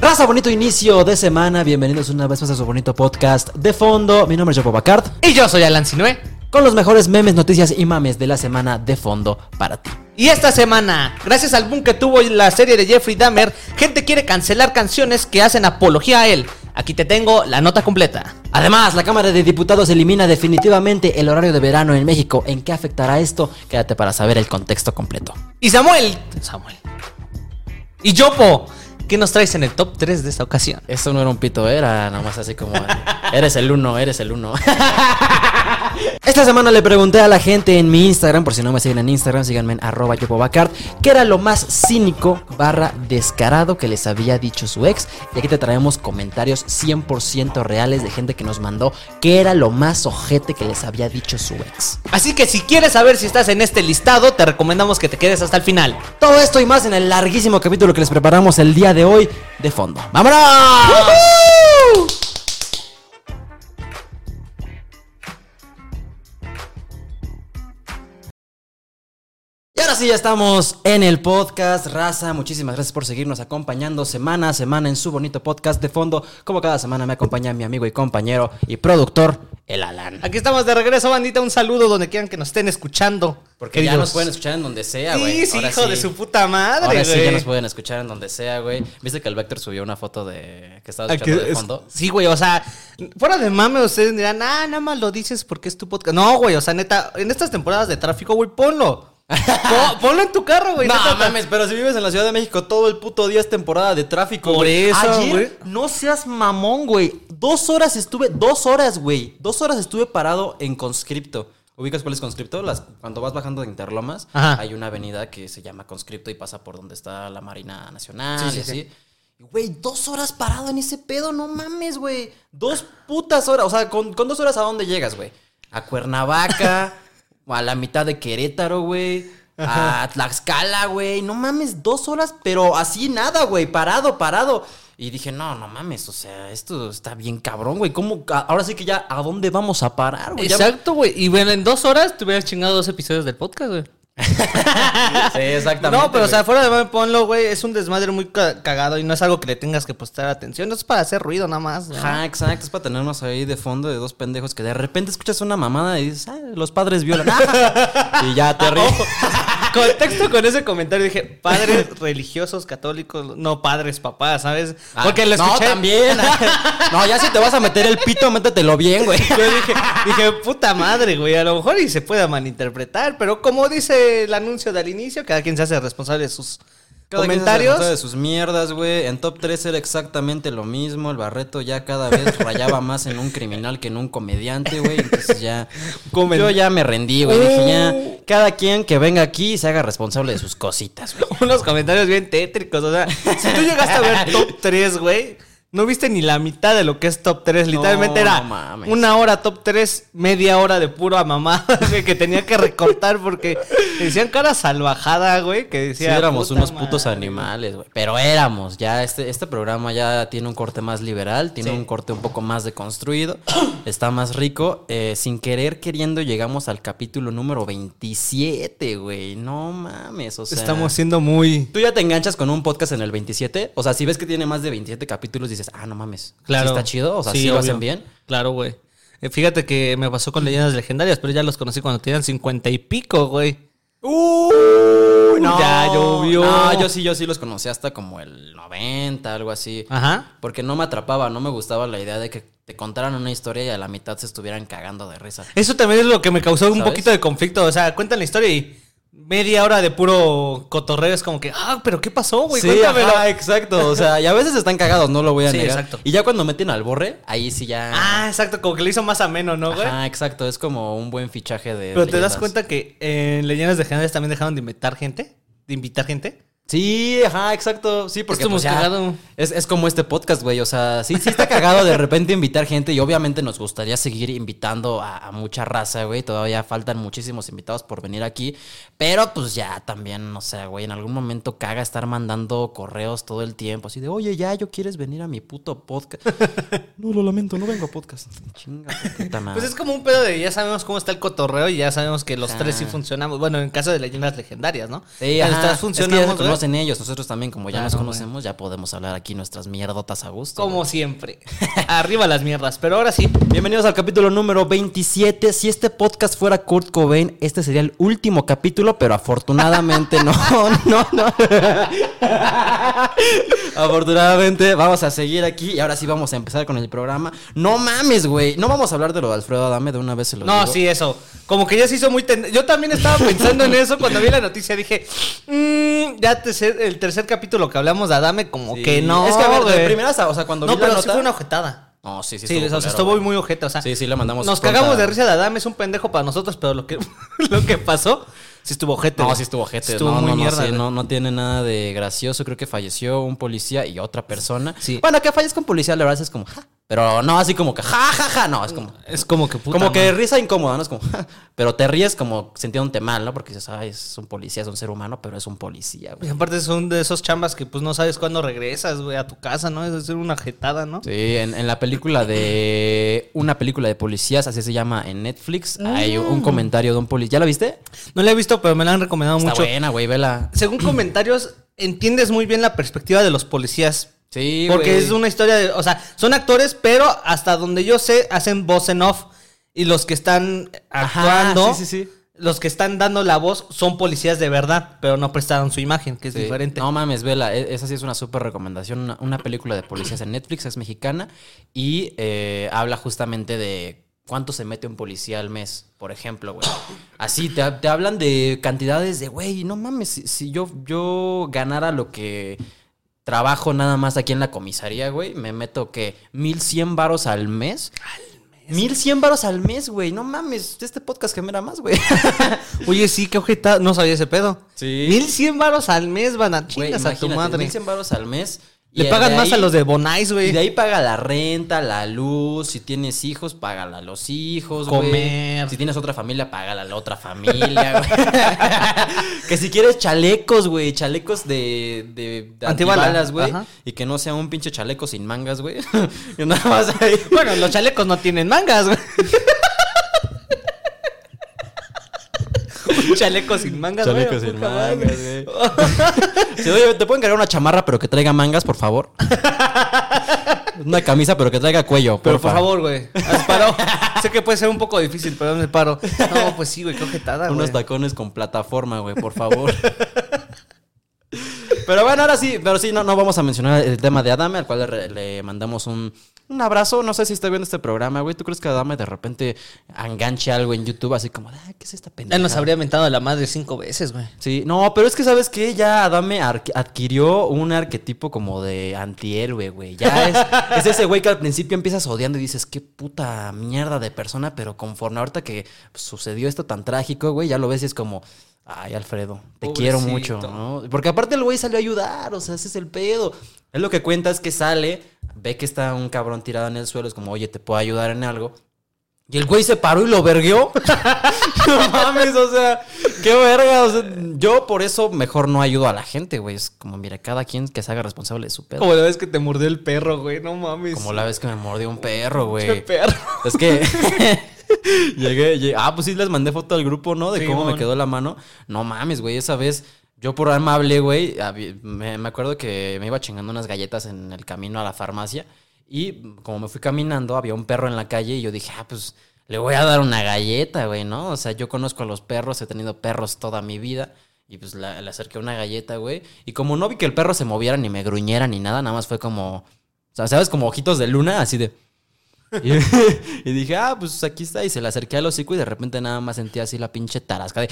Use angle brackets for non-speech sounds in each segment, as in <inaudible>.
Raza, bonito inicio de semana. Bienvenidos una vez más a su bonito podcast de fondo. Mi nombre es Jopo Bacard. Y yo soy Alan Sinue. Con los mejores memes, noticias y mames de la semana de fondo para ti. Y esta semana, gracias al boom que tuvo la serie de Jeffrey Dahmer, gente quiere cancelar canciones que hacen apología a él. Aquí te tengo la nota completa. Además, la Cámara de Diputados elimina definitivamente el horario de verano en México. ¿En qué afectará esto? Quédate para saber el contexto completo. Y Samuel. Samuel. Y Yopo. ¿Qué nos traes en el top 3 de esta ocasión? Eso no era un pito, era nada más así como... eres el uno, eres el uno. <laughs> Esta semana le pregunté a la gente en mi Instagram, por si no me siguen en Instagram, síganme en arroba yopobacard, qué era lo más cínico barra descarado que les había dicho su ex. Y aquí te traemos comentarios 100% reales de gente que nos mandó qué era lo más ojete que les había dicho su ex. Así que si quieres saber si estás en este listado, te recomendamos que te quedes hasta el final. Todo esto y más en el larguísimo capítulo que les preparamos el día de hoy de fondo. ¡Vámonos! Ahora sí, ya estamos en el podcast Raza. Muchísimas gracias por seguirnos acompañando semana a semana en su bonito podcast de fondo. Como cada semana me acompaña mi amigo y compañero y productor, el Alan. Aquí estamos de regreso, bandita. Un saludo donde quieran que nos estén escuchando. Porque ya nos pueden escuchar en donde sea, güey. Sí, sí, hijo de su puta madre, Ahora güey. sí ya nos pueden escuchar en donde sea, güey. ¿Viste que el Vector subió una foto de que estaba escuchando de Es- fondo? Sí, güey, o sea, fuera de mame, ustedes dirán, ah, nada más lo dices porque es tu podcast. No, güey, o sea, neta, en estas temporadas de tráfico, güey, ponlo. Po- ponlo en tu carro, güey. No neta, mames, pero si vives en la Ciudad de México todo el puto día es temporada de tráfico. Por güey. eso, Ayer, güey. No seas mamón, güey. Dos horas estuve, dos horas, güey. Dos horas estuve parado en Conscripto. ¿Ubicas cuál es Conscripto? Las, cuando vas bajando de Interlomas, Ajá. hay una avenida que se llama Conscripto y pasa por donde está la Marina Nacional Sí, sí, y así. sí. Güey, dos horas parado en ese pedo, no mames, güey. Dos putas horas. O sea, con, con dos horas a dónde llegas, güey. A Cuernavaca, <laughs> a la mitad de Querétaro, güey. A Tlaxcala, güey. No mames, dos horas, pero así nada, güey. Parado, parado. Y dije, no, no mames, o sea, esto está bien cabrón, güey. ¿Cómo? Ahora sí que ya, ¿a dónde vamos a parar, güey? Exacto, güey. Y bueno, en dos horas te hubieras chingado dos episodios del podcast, güey. <laughs> Sí, exactamente. No, pero o sea, fuera de ponlo, güey. Es un desmadre muy ca- cagado y no es algo que le tengas que prestar atención. No es para hacer ruido nada más. Ajá, exacto. Es para tenernos ahí de fondo de dos pendejos que de repente escuchas una mamada y dices, ah, los padres violan. <laughs> <laughs> y ya te ríes. Contexto con ese comentario dije, padres religiosos católicos, no padres papás, ¿sabes? Ah, Porque lo No, escuché. también. <laughs> no, ya si te vas a meter el pito, métetelo bien, güey. Yo dije, dije, puta madre, güey, a lo mejor y se pueda malinterpretar, pero como dice el anuncio del inicio, cada quien se hace responsable de sus Cada quien se hace comentarios. de sus mierdas, güey. En top 3 era exactamente lo mismo. El Barreto ya cada vez <laughs> rayaba más en un criminal que en un comediante, güey. Entonces ya. <laughs> Comen- Yo ya me rendí, güey. Dije ya. Cada quien que venga aquí se haga responsable de sus cositas, güey. <laughs> Unos comentarios bien tétricos, o sea, si tú llegaste a ver top 3, güey, no viste ni la mitad de lo que es top 3, literalmente No, era mames. una hora top 3, media hora de puro a mamá, <laughs> güey, que tenía que recortar porque decían cara salvajada, güey, que Sí, decía... éramos "Puta unos madre". putos animales, güey. Pero éramos, ya este, este programa ya tiene un corte más liberal, tiene Sí. un corte un poco más deconstruido, <clears throat> está más rico. Eh, sin querer queriendo llegamos al capítulo número 27, güey. No mames, o sea... Estamos siendo muy... ¿Tú ya te enganchas con un podcast en el 27? O sea, si ves que tiene más de 27 capítulos, dices, ah, no mames. Claro. ¿Sí está chido? O sea, ¿sí, lo obvio. hacen bien? Claro, güey. Eh, fíjate que me pasó con leyendas legendarias, pero ya los conocí cuando tenían 50 y pico, güey. Uy, ya llovió. No, yo sí, yo sí los conocí hasta como el 90, algo así. Ajá. Porque no me atrapaba, no me gustaba la idea de que te contaran una historia y a la mitad se estuvieran cagando de risa. Eso también es lo que me causó un ¿Sabes? poquito de conflicto. O sea, cuentan la historia y media hora de puro cotorreo es como que, ah, pero ¿qué pasó, güey? Sí, Cuéntamelo. ajá, exacto. O sea, y a veces están cagados, no lo voy a <laughs> Sí, negar. exacto. Y ya cuando meten al borre, ahí sí ya. Ah, exacto, como que le hizo más ameno, ¿no, güey? Ajá, exacto. Es como un buen fichaje de. Pero te das cuenta que en Leyendas Legendarias también dejaron de invitar gente. De invitar gente. Sí, ajá, exacto. Sí, porque pues, ya cagado. Es, es como este podcast, güey. O sea, sí, sí está cagado de repente invitar gente y obviamente nos gustaría seguir invitando a, a mucha raza, güey. Todavía faltan muchísimos invitados por venir aquí. Pero pues ya también, no sé, güey, en algún momento caga estar mandando correos todo el tiempo. Así de, oye, ya, yo quieres venir a mi puto podcast. <laughs> no, lo lamento, no vengo a podcast. Chinga, tu puta madre. Pues es como un pedo de ya sabemos cómo está el cotorreo y ya sabemos que los tres sí funcionamos. Bueno, en caso de leyendas legendarias, ¿no? Sí, ajá. Es que ya se funcionamos, conocen ellos, nosotros también, como ya Claro, nos conocemos, ya podemos hablar aquí nuestras mierdotas a gusto. Como siempre. <laughs> Arriba las mierdas. Pero ahora sí. Bienvenidos al capítulo número 27. Si este podcast fuera Kurt Cobain, este sería el último capítulo, pero afortunadamente no, <laughs> no, no. <laughs> afortunadamente vamos a seguir aquí y ahora sí vamos a empezar con el programa. No mames, güey. No vamos a hablar de lo de Alfredo Adame de una vez se lo No, digo. sí, eso. Como que ya se hizo muy... ten- Yo también estaba pensando en eso cuando vi la noticia. Dije, "Mm, ya tercer- el tercer capítulo que hablamos de Adame, como Sí. que no, Es que a ver, de primeras, o sea, cuando No, vi la pero sí nota- fue una ojetada. No, sí, sí. Sí, estuvo o sea, estuvo muy ojete. O sea, Sí, sí, le mandamos Nos cagamos de risa de Adame, es un pendejo para nosotros, pero lo que, <laughs> lo que pasó, sí estuvo ojete. No, sí estuvo gente. Estuvo no, muy no, mierda. sí, no, no tiene nada de gracioso. Creo que falleció un policía y otra persona. Sí. Bueno, que fallezca un policía, la verdad es como, ja. Pero no así como que, ja, ja, ja. No, es como. Es como que puta como que madre. risa incómoda, ¿no? Es como, ja. Pero te ríes como sintiéndote mal, ¿no? Porque dices, ay, es un policía, es un ser humano, pero es un policía, Y güey. aparte son de esos chambas que pues no sabes cuándo regresas, güey, a tu casa, ¿no? Es decir, una jetada, ¿no? Sí, en, en la película de. <clears throat> Una película de policías, así se llama en Netflix. Hay un comentario de un policía. ¿Ya la viste? No la he visto, pero me la han recomendado Está mucho. buena, güey, vela. Según comentarios, entiendes muy bien la perspectiva de los policías. Sí, Porque es una historia de. O sea, son actores, pero hasta donde yo sé, hacen voz en off. Y los que están Ajá, actuando. sí, sí, sí. Los que están dando la voz son policías de verdad, pero no prestaron su imagen, que es Sí. diferente. No mames, vela, e- esa sí es una súper recomendación. Una, una película de policías en Netflix, es mexicana y eh, habla justamente de cuánto se mete un policía al mes, por ejemplo, güey. Así, te, te hablan de cantidades de, güey, no mames, si, si yo, yo ganara lo que trabajo nada más aquí en la comisaría, güey, me meto que 1100 varos al mes. Al mes. 1100 varos al mes, güey. No mames, este podcast genera más, güey. <laughs> Oye, sí, qué ojeta. No sabía ese pedo. Sí. 1100 varos al mes, van a chingas a tu madre. 1100 varos al mes. Le y pagan más a los de Bonais, Y güey. de ahí paga la renta, la luz. Si tienes hijos, págala a los hijos, güey. Comer. Si tienes otra familia, págala a la otra familia, <laughs> güey. que si quieres chalecos, güey. Chalecos de, de, de antibalas, güey. Y que no sea un pinche chaleco sin mangas, güey. <laughs> y nada más ahí. Bueno, los chalecos no tienen mangas, güey. <laughs> <laughs> chaleco sin mangas, güey. Chaleco sin mangas, güey. <laughs> Sí, oye, ¿te pueden cargar una chamarra pero que traiga mangas, por favor? Una camisa pero que traiga cuello, Pero por porfa. favor, güey. haz paro. <laughs> sé que puede ser un poco difícil, pero me paro. No, pues sí, güey, qué ojetada, güey. Unos tacones con plataforma, güey, por favor. Pero bueno, ahora sí, pero sí, no, no vamos a mencionar el tema de Adame, al cual le mandamos un, un abrazo. No sé si está viendo este programa, güey. ¿Tú crees que Adame de repente enganche algo en YouTube así como, ah, ¿qué es esta pendeja? Él nos habría mentado la madre cinco veces, güey. Sí, no, pero es que sabes que ya Adame adquirió un arquetipo como de antihéroe, güey. Ya es, <laughs> es ese güey que al principio empiezas odiando y dices, qué puta mierda de persona, pero conforme ahorita que sucedió esto tan trágico, güey, ya lo ves y es como, ay, Alfredo, te quiero mucho, ¿no? Porque aparte el güey salió a ayudar, o sea, ese es el pedo. Es lo que cuenta es que sale, ve que está un cabrón tirado en el suelo, es como, oye, te puedo ayudar en algo. Y el güey se paró y lo vergueó. <laughs> no mames, o sea, qué verga. o sea, yo por eso mejor no ayudo a la gente, güey. Es como, mira, cada quien que se haga responsable de su pedo. Como la vez que te mordió el perro, güey. No mames. Como la vez que me mordió un perro, Qué güey. perro. Es que <laughs> <laughs> llegué, llegué- Ah, pues sí les mandé foto al grupo, ¿no? De Sí, cómo me quedó la mano. No mames, güey. Esa vez, yo por amable, güey, me, me acuerdo que me iba chingando unas galletas en el camino a la farmacia. Y como me fui caminando, había un perro en la calle y yo dije, ah, pues le voy a dar una galleta, güey, ¿no? O sea, yo conozco a los perros, he tenido perros toda mi vida. Y pues le acerqué una galleta, güey. Y como no vi que el perro se moviera ni me gruñera ni nada, nada más fue como. O sea, ¿sabes? Como ojitos de luna, así de. Y, <laughs> y dije, ah, pues aquí está. Y se le acerqué al hocico y de repente nada más sentí así la pinche tarasca de.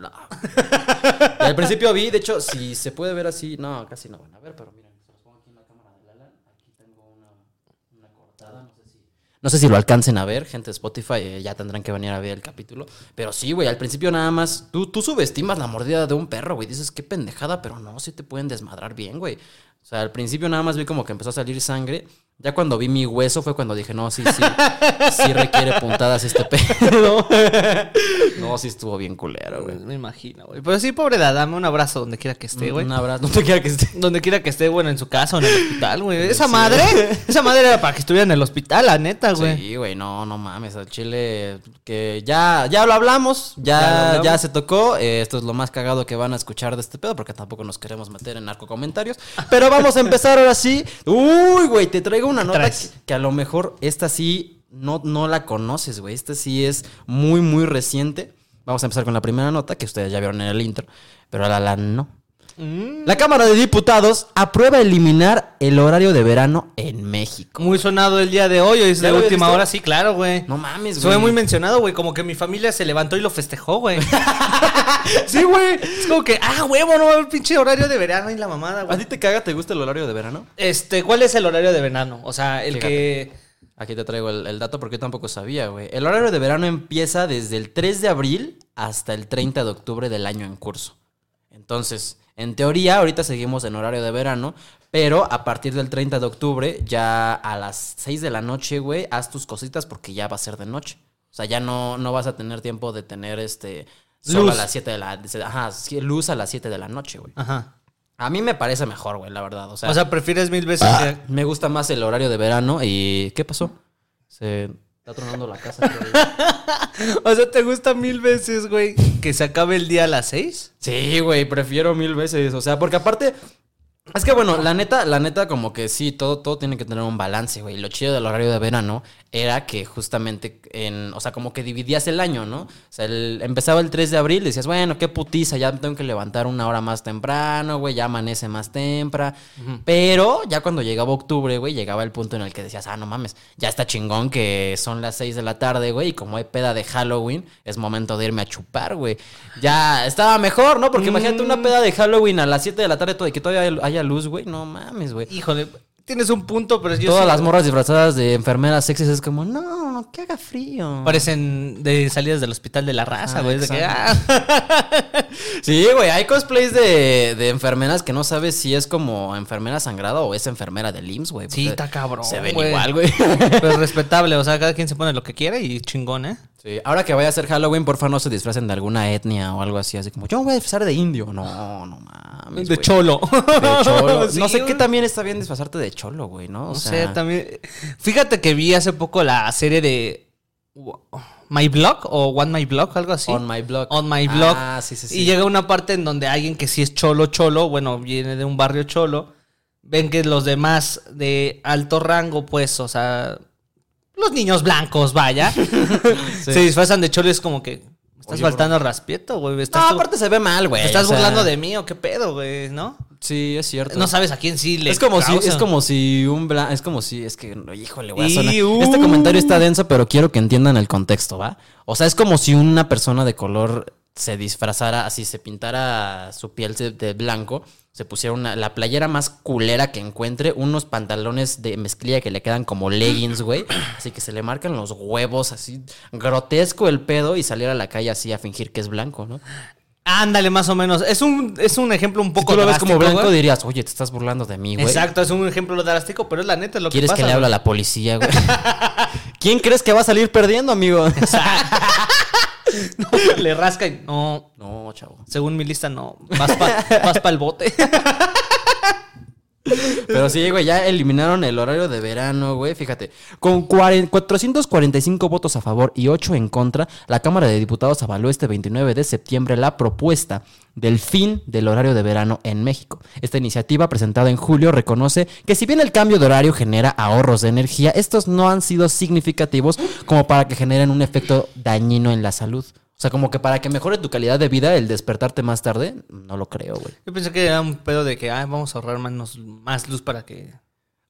Y al principio vi, de hecho, si se puede ver así. No, casi no van a ver, pero miren, se los pongo aquí en la cámara de Lala. Aquí tengo una, una cortada, no sé si. No sé si lo alcancen a ver, gente de Spotify, eh, ya tendrán que venir a ver el capítulo. Pero sí, güey, al principio nada más, tú, tú subestimas la mordida de un perro, güey. Dices, qué pendejada, pero no, sí te pueden desmadrar bien, güey. O sea, al principio nada más vi como que empezó a salir sangre. Ya cuando vi mi hueso fue cuando dije, no, sí, sí, sí requiere puntadas este pedo. <laughs> no, sí estuvo bien culero, güey. Me imagino, güey. Pero sí, pobre dame un abrazo donde quiera que esté, güey. Un abrazo, te quiera que esté. Donde quiera que esté, bueno, en su casa o en el hospital, güey. Esa madre, esa madre era para que estuviera en el hospital, la neta, güey. Sí, güey, no, no mames, al chile que ya, ya lo hablamos, ya, Ya lo ya, hablamos. se tocó. eh, esto es lo más cagado que van a escuchar de este pedo, porque tampoco nos queremos meter en narco comentarios. Pero vamos a empezar ahora sí. Uy, güey, te traigo una nota que, a lo mejor esta sí no, no la conoces, güey. Esta sí es muy, muy reciente. Vamos a empezar con la primera nota, que ustedes ya vieron en el intro, pero la, la no. Mm. La Cámara de Diputados aprueba eliminar el horario de verano en México. Muy sonado el día de hoy, hoy es ¿Ya de última hora, sí, claro, güey. No mames, güey. Fue muy mencionado, güey. Como que mi familia se levantó y lo festejó, güey. <laughs> Sí, güey. es como que, ah, huevo, no a haber pinche horario de verano y la mamada, ¿A güey. ti te caga, te gusta el horario de verano? Este, ¿cuál es el horario de verano? O sea, el Fíjate. que. Aquí te traigo el, el dato porque yo tampoco sabía, güey. El horario de verano empieza desde el 3 de abril hasta el 30 de octubre del año en curso. Entonces, en teoría, ahorita seguimos en horario de verano, pero a partir del 30 de octubre, ya a las 6 de la noche, güey, haz tus cositas porque ya va a ser de noche. O sea, ya no, no vas a tener tiempo de tener este... Sol Luz. a las 7 de la... Ajá, luz a las 7 de la noche, güey. Ajá. A mí me parece mejor, güey, la verdad. O sea, O sea, prefieres mil veces que. me gusta más el horario de verano y... ¿Qué pasó? Se está tronando la casa. <laughs> O sea, ¿te gusta mil veces, güey, que se acabe el día a las seis? sí, güey, prefiero mil veces. O sea, porque aparte... Es que bueno, la neta, la neta como que sí, todo, todo tiene que tener un balance, güey. Lo chido del horario de verano era que justamente en, o sea, como que dividías el año, ¿no? O sea, el- empezaba el 3 de abril, decías, bueno, qué putiza, ya tengo que levantar una hora más temprano, güey, ya amanece más temprano. Pero ya cuando llegaba octubre, güey, llegaba el punto en el que decías, ah, no mames, ya está chingón que son las 6 de la tarde, güey, y como hay peda de Halloween, es momento de irme a chupar, güey. Ya estaba mejor, ¿no? Porque imagínate una peda de Halloween a las 7 de la tarde que todavía haya luz, güey, no mames, güey. Híjole, tienes un punto, pero yo Todas sí- las morras disfrazadas de enfermeras sexys es como, no, no, que haga frío. Parecen de salidas del hospital de la raza, Ah, güey. de ah, <laughs> Sí, güey, hay cosplays de, de enfermeras que no sabes si es como enfermera sangrada o es enfermera del IMSS, güey. Sí, porque está cabrón, Se ven igual, güey. pero respetable, o sea, cada quien se pone lo que quiere y chingón, ¿eh? Sí, ahora que vaya a ser Halloween, porfa no se disfracen de alguna etnia o algo así, así como, yo me voy a disfrazar de indio. No, no mames. de güey. cholo. De cholo. Sí, <laughs> no sé qué también está bien disfrazarte de cholo, güey, ¿no? O No sea, sé, también. Fíjate que vi hace poco la serie de My Blog o One My Blog, algo así. On my blog. On My Blog. Ah, sí, sí, sí. Y llega una parte en donde alguien que sí es cholo, cholo, bueno, viene de un barrio cholo, ven que los demás de alto rango, pues, o sea, los niños blancos, vaya, <laughs> se disfrazan de cholo y es como que, me estás Oye, faltando al respeto, güey. No, tú- aparte se ve mal, güey. ¿te estás o sea, burlando de mí o qué pedo, güey, ¿no? Sí, es cierto. No sabes a quién sí le Es como si, es como si un blanco, es como si, es que, híjole, voy a Y, sonar- uh. Este comentario está denso, pero quiero que entiendan el contexto, ¿va? O sea, es como si una persona de color se disfrazara, así se pintara su piel de blanco, se pusiera una, la playera más culera que encuentre, unos pantalones de mezclilla que le quedan como leggings, güey, así que se le marcan los huevos, así grotesco el pedo y salir a la calle así a fingir que es blanco, ¿no? Ándale, más o menos. Es un, es un ejemplo un Si poco tú lo ves como blanco dirías, oye, te estás burlando de mí, güey. Exacto, es un ejemplo drástico, pero es la neta es lo que ¿Quieres pasa. que le hable a la policía, güey? <laughs> ¿Quién crees que va a salir perdiendo, amigo? <laughs> <laughs> güey. Le rasca y no, No, chavo. según mi lista, no. Vas para el bote. <laughs> Pero sí, güey, ya eliminaron el horario de verano, güey. Fíjate, con 40 445 votos a favor y 8 en contra, la Cámara de Diputados avaló este 29 de septiembre la propuesta del fin del horario de verano en México. Esta iniciativa, presentada en julio, reconoce que si bien el cambio de horario genera ahorros de energía, estos no han sido significativos como para que generen un efecto dañino en la salud. O sea, como que para que mejore tu calidad de vida el despertarte más tarde, no lo creo, güey. Yo pensé que era un pedo de que ay, vamos a ahorrar menos, más luz para que.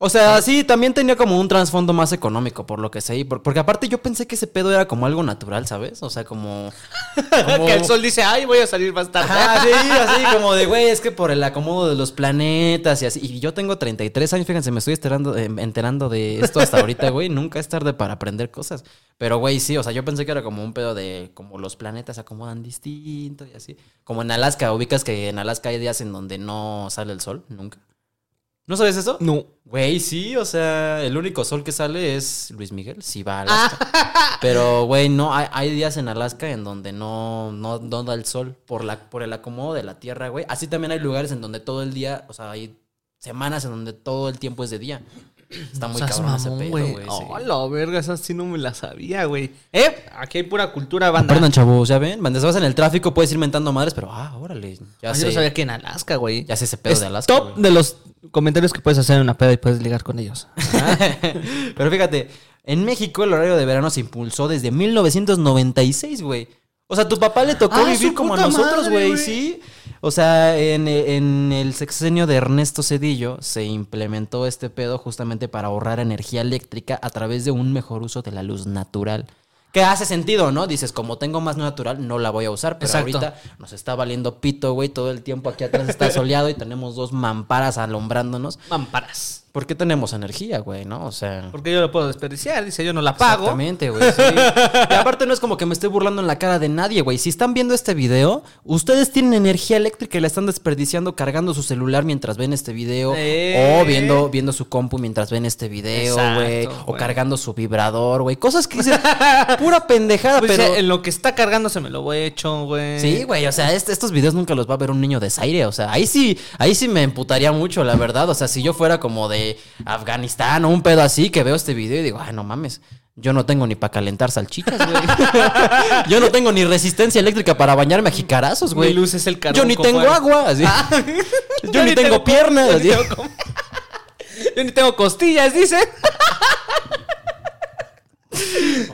O sea, sí, también tenía como un trasfondo más económico, por lo que sé. Porque aparte yo pensé que ese pedo era como algo natural, ¿sabes? O sea, como... <laughs> como- que el sol dice, ay, voy a salir más tarde. Ajá, sí, <laughs> así como de, güey, es que por el acomodo de los planetas y así. Y yo tengo 33 años, fíjense, me estoy enterando, eh, enterando de esto hasta ahorita, güey. Nunca es tarde para aprender cosas. Pero, güey, sí, o sea, yo pensé que era como un pedo de como los planetas se acomodan distinto y así. Como en Alaska, ubicas que en Alaska hay días en donde no sale el sol, nunca. ¿No sabes eso? No. Güey, sí, o sea, el único sol que sale es Luis Miguel, sí va a Alaska. <laughs> Pero, güey, no, hay, hay días en Alaska en donde no, no, no da el sol por, la, por el acomodo de la tierra, güey. Así también hay lugares en donde todo el día, o sea, hay semanas en donde todo el tiempo es de día. Está muy Seas cabrón ese pedo, güey. sí. Oh, la verga, esa sí no me la sabía, güey. Eh, aquí hay pura cultura, banda. Perdón, chavos, ya ven, cuando vas en el tráfico puedes ir mentando madres, pero ah, órale, ya Ah, yo sé. no sabía que en Alaska, güey. Ya sé ese pedo Es de Alaska, Top de los comentarios que puedes hacer en una peda y puedes ligar con ellos. <laughs> Pero fíjate, en México el horario de verano se impulsó desde 1996, güey. O sea, tu papá le tocó Ah, vivir como a nosotros, güey. sí. O sea, en, en el sexenio de Ernesto Cedillo se implementó este pedo justamente para ahorrar energía eléctrica a través de un mejor uso de la luz natural. Que hace sentido, ¿no? Dices, como tengo más natural, no la voy a usar. Pero Exacto. ahorita nos está valiendo pito, güey. Todo el tiempo aquí atrás está <laughs> soleado y tenemos dos mamparas alumbrándonos. Mamparas. ¿Por qué tenemos energía, güey, no? O sea... Porque yo lo puedo desperdiciar, dice, yo no la pago. Exactamente, güey. sí. Y aparte no es como que me estoy burlando en la cara de nadie, güey. Si están viendo este video, ustedes tienen energía eléctrica y la están desperdiciando cargando su celular mientras ven este video. Eh. O viendo, viendo su compu mientras ven este video, güey. O cargando su vibrador, güey. Cosas que dicen, <laughs> pura pendejada, Pues pero... en lo que está cargando se me lo voy hecho, güey. Sí, güey, o sea, este- estos videos nunca los va a ver un niño de Zaire, o sea, ahí sí, ahí sí me emputaría mucho, la verdad, o sea, si yo fuera como de Afganistán o un pedo así, que veo este video y digo, ay, no mames, yo no tengo ni para calentar salchichas, güey. <laughs> yo no tengo ni resistencia eléctrica para bañarme a jicarazos, güey. Mi luz es el <laughs> Yo ni tengo agua, así. yo, ni tengo, yo piernas, ni así. tengo com- <laughs> Yo ni tengo costillas, dice.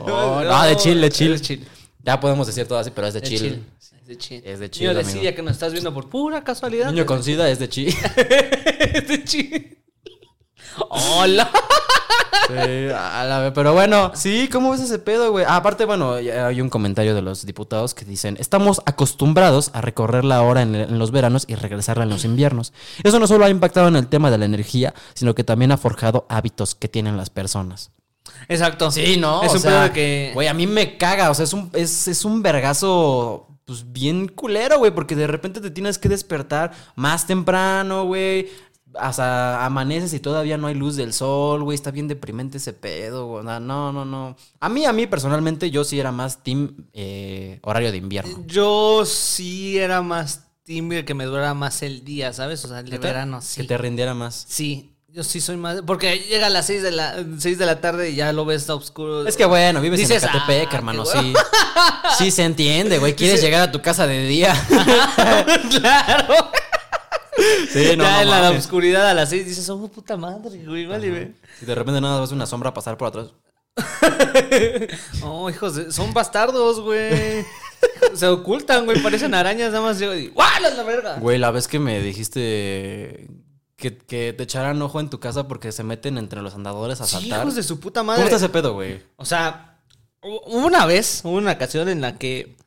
Oh, no, de chill, de chill. Es de chill. Ya podemos decir todo así, pero es de, De chill. chill. Es de chill. Es de Niño de amigo. que nos estás viendo por pura casualidad. Niño con sida es de chill. es de chill. Hola. Sí, a la vez, pero bueno, sí, ¿cómo ves ese pedo, güey? Ah, aparte, bueno, hay un comentario de los diputados que dicen, estamos acostumbrados a recorrer la hora en, en los veranos y regresarla en los inviernos. Eso no solo ha impactado en el tema de la energía, sino que también ha forjado hábitos que tienen las personas. Exacto. Sí, ¿no? Es O un sea, pedo de que. Güey, a mí me caga, o sea, es un, es, es un vergazo, pues bien culero, güey, porque de repente te tienes que despertar más temprano, güey. Hasta amaneces y todavía no hay luz del sol, güey. Está bien deprimente ese pedo, güey. No, no, no. A mí, a mí personalmente, yo sí era más team eh, horario de invierno. Yo sí era más timbre que me durara más el día, ¿sabes? O sea, el de verano, sí. Que te rindiera más. Sí, yo sí soy más. Porque llega a las 6 de la, 6 de la tarde y ya lo ves oscuro. Es que bueno, vives Dices, en Ecatepec, "Ah, hermano, sí. Sí se entiende, güey. <laughs> Quieres llegar a tu casa de día. <laughs> claro. Sí, no, ya no en la mames. oscuridad a las 6 dices, oh, puta madre, güey, vale, ve. Y de repente nada más una sombra pasar por atrás. <laughs> Oh, hijos, de- son bastardos, güey. Se ocultan, güey, parecen arañas, nada más llego y ¡guau, la verga! Güey, la vez que me dijiste que, que te echaran ojo en tu casa porque se meten entre los andadores a Sí, saltar. hijos de su puta ¿Cómo madre. está ese pedo, güey? O sea, hu- hubo una vez, hubo una ocasión en la que,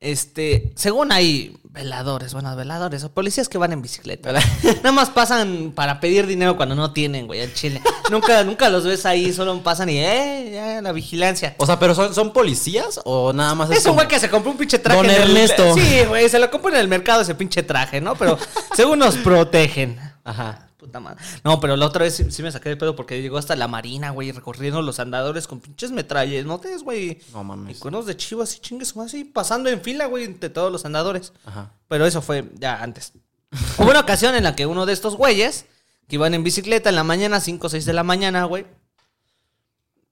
este, según hay veladores, bueno, veladores o policías que van en bicicleta. <laughs> Nada más pasan para pedir dinero cuando no tienen, güey, al chile. nunca, <laughs> nunca los ves ahí, solo pasan y, eh, ya, la vigilancia. O sea, ¿pero son, son policías o nada más Es un como- güey que se compró un pinche traje. Don en el- Ernesto. Sí, güey, se lo compró en el mercado ese pinche traje, ¿no? Pero según nos protegen. Ajá. Puta madre. No, pero la otra vez sí, sí me saqué de pedo porque llegó hasta la marina, güey, recorriendo los andadores con pinches metralles, ¿no te güey? No Y mames. cuernos de chivo así, chingues, así, pasando en fila, güey, entre todos los andadores. Ajá. Pero eso fue ya antes. <laughs> Hubo una ocasión en la que uno de estos güeyes, que iban en bicicleta en la mañana, 5 o 6 de la mañana, güey,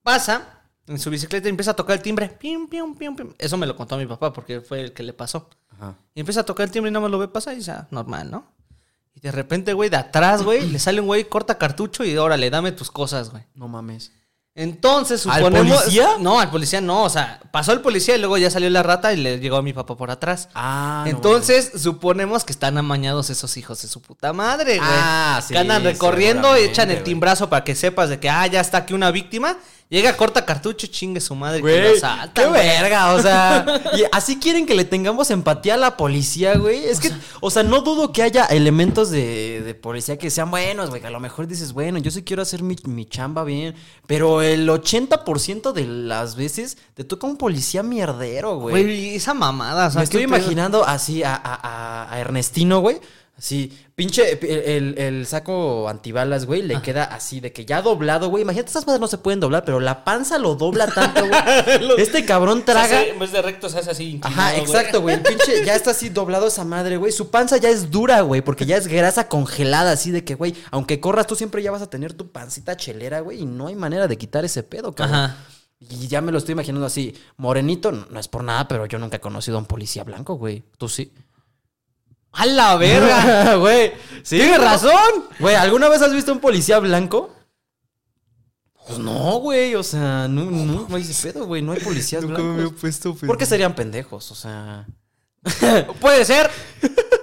pasa en su bicicleta y empieza a tocar el timbre. Pim, pim, pim, pim. Eso me lo contó mi papá porque fue el que le pasó. Ajá. Y empieza a tocar el timbre y nada más lo ve pasar y dice, ah, normal, ¿no? Y de repente, güey, de atrás, güey, le sale un güey, corta cartucho y órale, dame tus cosas, güey. No mames. Entonces, ¿Al suponemos... policía? No, al policía no, o sea, pasó el policía y luego ya salió la rata y le llegó a mi papá por atrás. Ah, no Entonces, suponemos que están amañados esos hijos de su puta madre, güey. Ah, sí, Que andan recorriendo y echan el timbrazo para que sepas de que, ah, ya está aquí una víctima. Llega, corta cartucho, chingue su madre que lo Güey, qué güey. verga, o sea, <laughs> y así quieren que le tengamos empatía a la policía, güey. Es que, o sea, no dudo que haya elementos de, de policía que sean buenos, güey. Que a lo mejor dices, bueno, yo sí quiero hacer mi, mi chamba bien. Pero el 80% de las veces te toca un policía mierdero, güey. Güey, esa mamada, o sea, Me estoy imaginando así a, a- a- a Ernestino, güey. Sí, pinche, el, el saco antibalas, güey, le queda así de que ya doblado, güey. Imagínate, estas madres no se pueden doblar, pero la panza lo dobla tanto, güey. <laughs> este cabrón traga. hace- en vez de recto se hace así. Ajá, güey. exacto, güey. El pinche ya está así doblado esa madre, güey. Su panza ya es dura, güey, porque ya es grasa congelada, así de que, güey, aunque corras, tú siempre ya vas a tener tu pancita chelera, güey, y no hay manera de quitar ese pedo, cabrón. Ajá. Y ya me lo estoy imaginando así. Morenito, no, no es por nada, pero yo nunca he conocido a un policía blanco, güey. ¿Tú sí? ¡A la verga! <laughs> Güey, sí. Razón. Güey, ¿alguna vez has visto un policía blanco? Pues no, güey, o sea, no, no, no hay ese pedo, güey, no hay policías blancos. puesto. ¿Por qué serían pendejos? O sea... <laughs> Puede ser.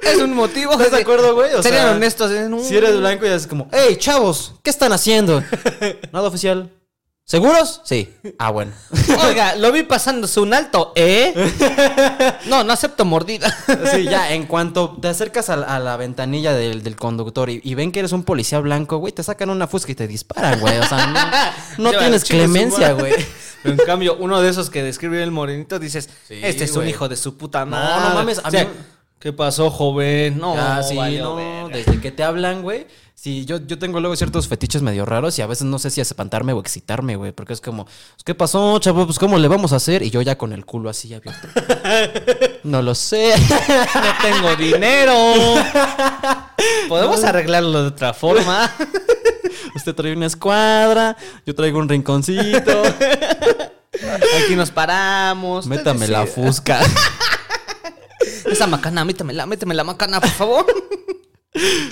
Es un motivo. ¿Estás de acuerdo, güey? O Serían sea, honestos. ¿eh? No. Si eres blanco y es como, hey, chavos, ¿qué están haciendo? <laughs> Nada oficial. ¿Seguros? Sí. Ah, bueno. <laughs> Oiga, lo vi pasándose un alto, ¿eh? No, no acepto mordida. Sí, ya, en cuanto te acercas a, la- a la ventanilla del, del conductor y, y ven que eres un policía blanco, güey, te sacan una fusca y te disparan, güey. O sea, no, <laughs> no tienes clemencia, güey. Pero <laughs> en cambio, uno de esos que describe el morenito, dices, Sí, este es un hijo de su puta No, madre. no mames, a O sea, mí- ¿Qué pasó, joven? No, Ah, sí, valió no, verga. desde que te hablan, güey. Sí, yo, yo tengo luego ciertos fetiches medio raros y a veces no sé si espantarme o excitarme, güey. Porque es como, pues, ¿qué pasó, chavo? Pues, ¿cómo le vamos a hacer? Y yo ya con el culo así abierto. <laughs> No lo sé. <laughs> No tengo dinero. Podemos arreglarlo de otra forma. <laughs> Usted trae una escuadra, yo traigo un rinconcito. Aquí nos paramos. Métame la fusca. Esa macana, métemela, méteme la macana, por favor.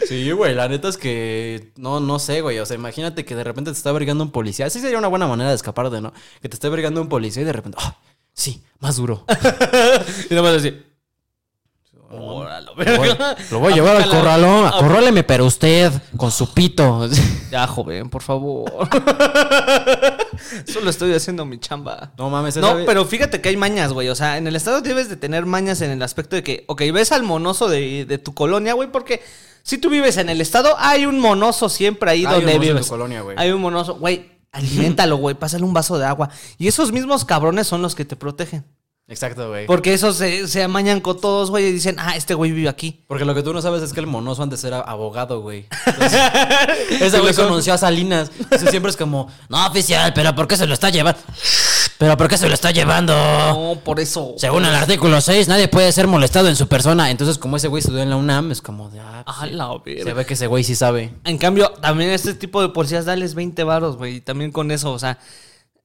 Sí, güey, la neta es que no, no sé, güey. O sea, imagínate que de repente te está vergando un policía. Así sería una buena manera de escapar de, ¿no? Que te esté vergando un policía y de repente, ¡ah! sí, más duro. <laughs> Y no me decir. Óralo, Lo voy, lo voy a llevar al corralón. Acorráleme, pero usted, con su pito. <laughs> Ya, joven, por favor. <laughs> Solo estoy haciendo mi chamba. No mames, No, pero fíjate que hay mañas, güey. O sea, en el estado debes de tener mañas en el aspecto de que, ok, ves al monoso de, de tu colonia, güey, porque si tú vives en el estado, hay un monoso siempre ahí Hay un donde en tu vives. colonia, güey. Hay un monoso, güey, <laughs> aliméntalo, güey, pásale un vaso de agua. Y esos mismos cabrones son los que te protegen. Exacto, güey. Porque esos se, se amañan con todos, güey, y dicen, ah, este güey vive aquí. Porque lo que tú no sabes es que el monoso antes era abogado, güey. <laughs> Entonces, Ese güey conoció a Salinas. Entonces siempre es como, no, oficial, pero ¿por qué se lo está llevando? ¿Pero por qué se lo está llevando? No, por eso. Según el artículo 6, nadie puede ser molestado en su persona. Entonces, como ese güey estudió en la UNAM, es como de, ah, pues, la verga. se ve que ese güey sí sabe. En cambio, también este tipo de policías, dales 20 varos, güey. Y también con eso, o sea,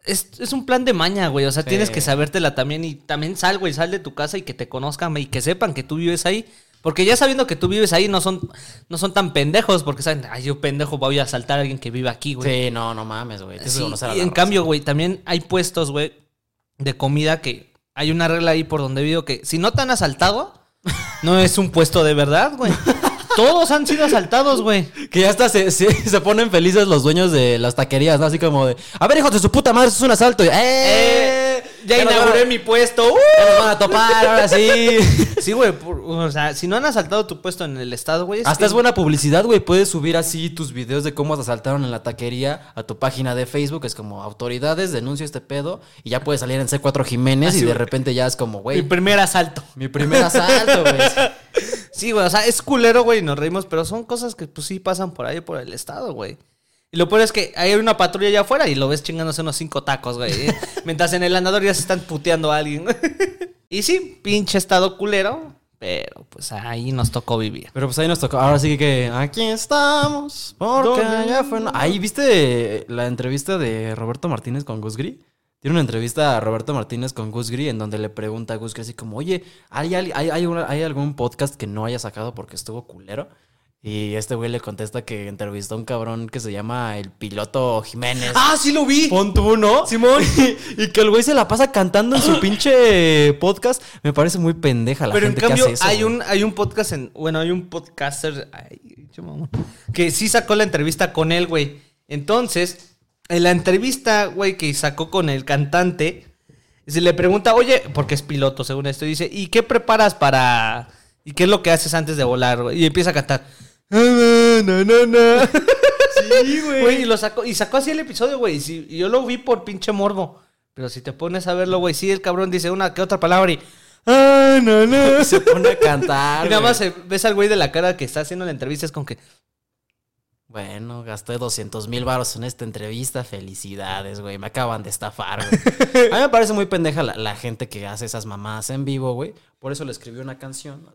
es, es un plan de maña, güey. O sea, Sí. tienes que sabértela también. Y también sal, güey, sal de tu casa y que te conozcan, y que sepan que tú vives ahí. Porque ya sabiendo que tú vives ahí, no son, no son tan pendejos. Porque saben, ay, yo pendejo voy a asaltar a alguien que vive aquí, güey. Sí, no, no mames, güey. Sí, y en raza. cambio, güey, también hay puestos, güey, de comida que hay una regla ahí por donde vivo que si no te han asaltado, no es un puesto de verdad, güey. Todos han sido asaltados, güey. Que ya hasta se, se, <laughs> se ponen felices los dueños de las taquerías, ¿no? Así como de, a ver, hijos de su puta madre, eso es un asalto. Y, ¡Eh! Ya, inauguré van mi puesto. ¡Uh! Ya nos van a topar, ahora sí. <laughs> Sí, güey. O sea, si no han asaltado tu puesto en el estado, güey. Hasta es buena publicidad, güey. Puedes subir así tus videos de cómo te asaltaron en la taquería a tu página de Facebook. Es como autoridades, denuncio este pedo. Y ya puedes salir en C4 Jiménez Así, y de repente ya es como, Mi güey, primer asalto. mi primer asalto, güey. <laughs> Sí, güey. O sea, es culero, güey. y Nos reímos, pero son cosas que, pues sí pasan por ahí, por el estado, güey. Y lo peor es que hay una patrulla allá afuera y lo ves chingándose unos cinco tacos, güey. ¿eh? <laughs> Mientras en el andador ya se están puteando a alguien. y sí, pinche estado culero. Pero pues ahí nos tocó vivir. Pero pues ahí nos tocó. Ahora sí que aquí estamos. Porque ya fue. Ahí viste la entrevista de Roberto Martínez con Gus Gris. Tiene una entrevista a Roberto Martínez con Gus Gris en donde le pregunta a Gus Gris así como, oye, ¿hay, hay, hay algún podcast que no haya sacado porque estuvo culero? Y este güey le contesta que entrevistó a un cabrón que se llama el piloto Jiménez. ¡Ah, sí lo vi! Pon tú, ¿no? Simón. <laughs> y que el güey se la pasa cantando en su <gasps> pinche podcast. Me parece muy pendeja la Pero en gente cambio, que hace eso. hay, güey. un, hay un podcast en. Bueno, hay un podcaster. ay, que sí sacó la entrevista con él, güey. Entonces, en la entrevista, güey, que sacó con el cantante, se le pregunta, oye, porque es piloto, según esto, y dice, ¿y qué preparas para. ¿Y qué es lo que haces antes de volar, güey? Y empieza a cantar. <laughs> Sí, güey. Y lo sacó, y sacó así el episodio, güey. Sí- y yo lo vi por pinche morbo. Pero si te pones a verlo, güey, sí, el cabrón dice una que otra palabra y. "Ah, na, na. <laughs> Y se pone a cantar. Y nada más ves al güey de la cara que está haciendo la entrevista, es como que. Bueno, gasté 200 mil baros en esta entrevista. Felicidades, güey. Me acaban de estafar, güey. <laughs> A mí me parece muy pendeja la, la gente que hace esas mamadas en vivo, güey. Por eso le escribí una canción.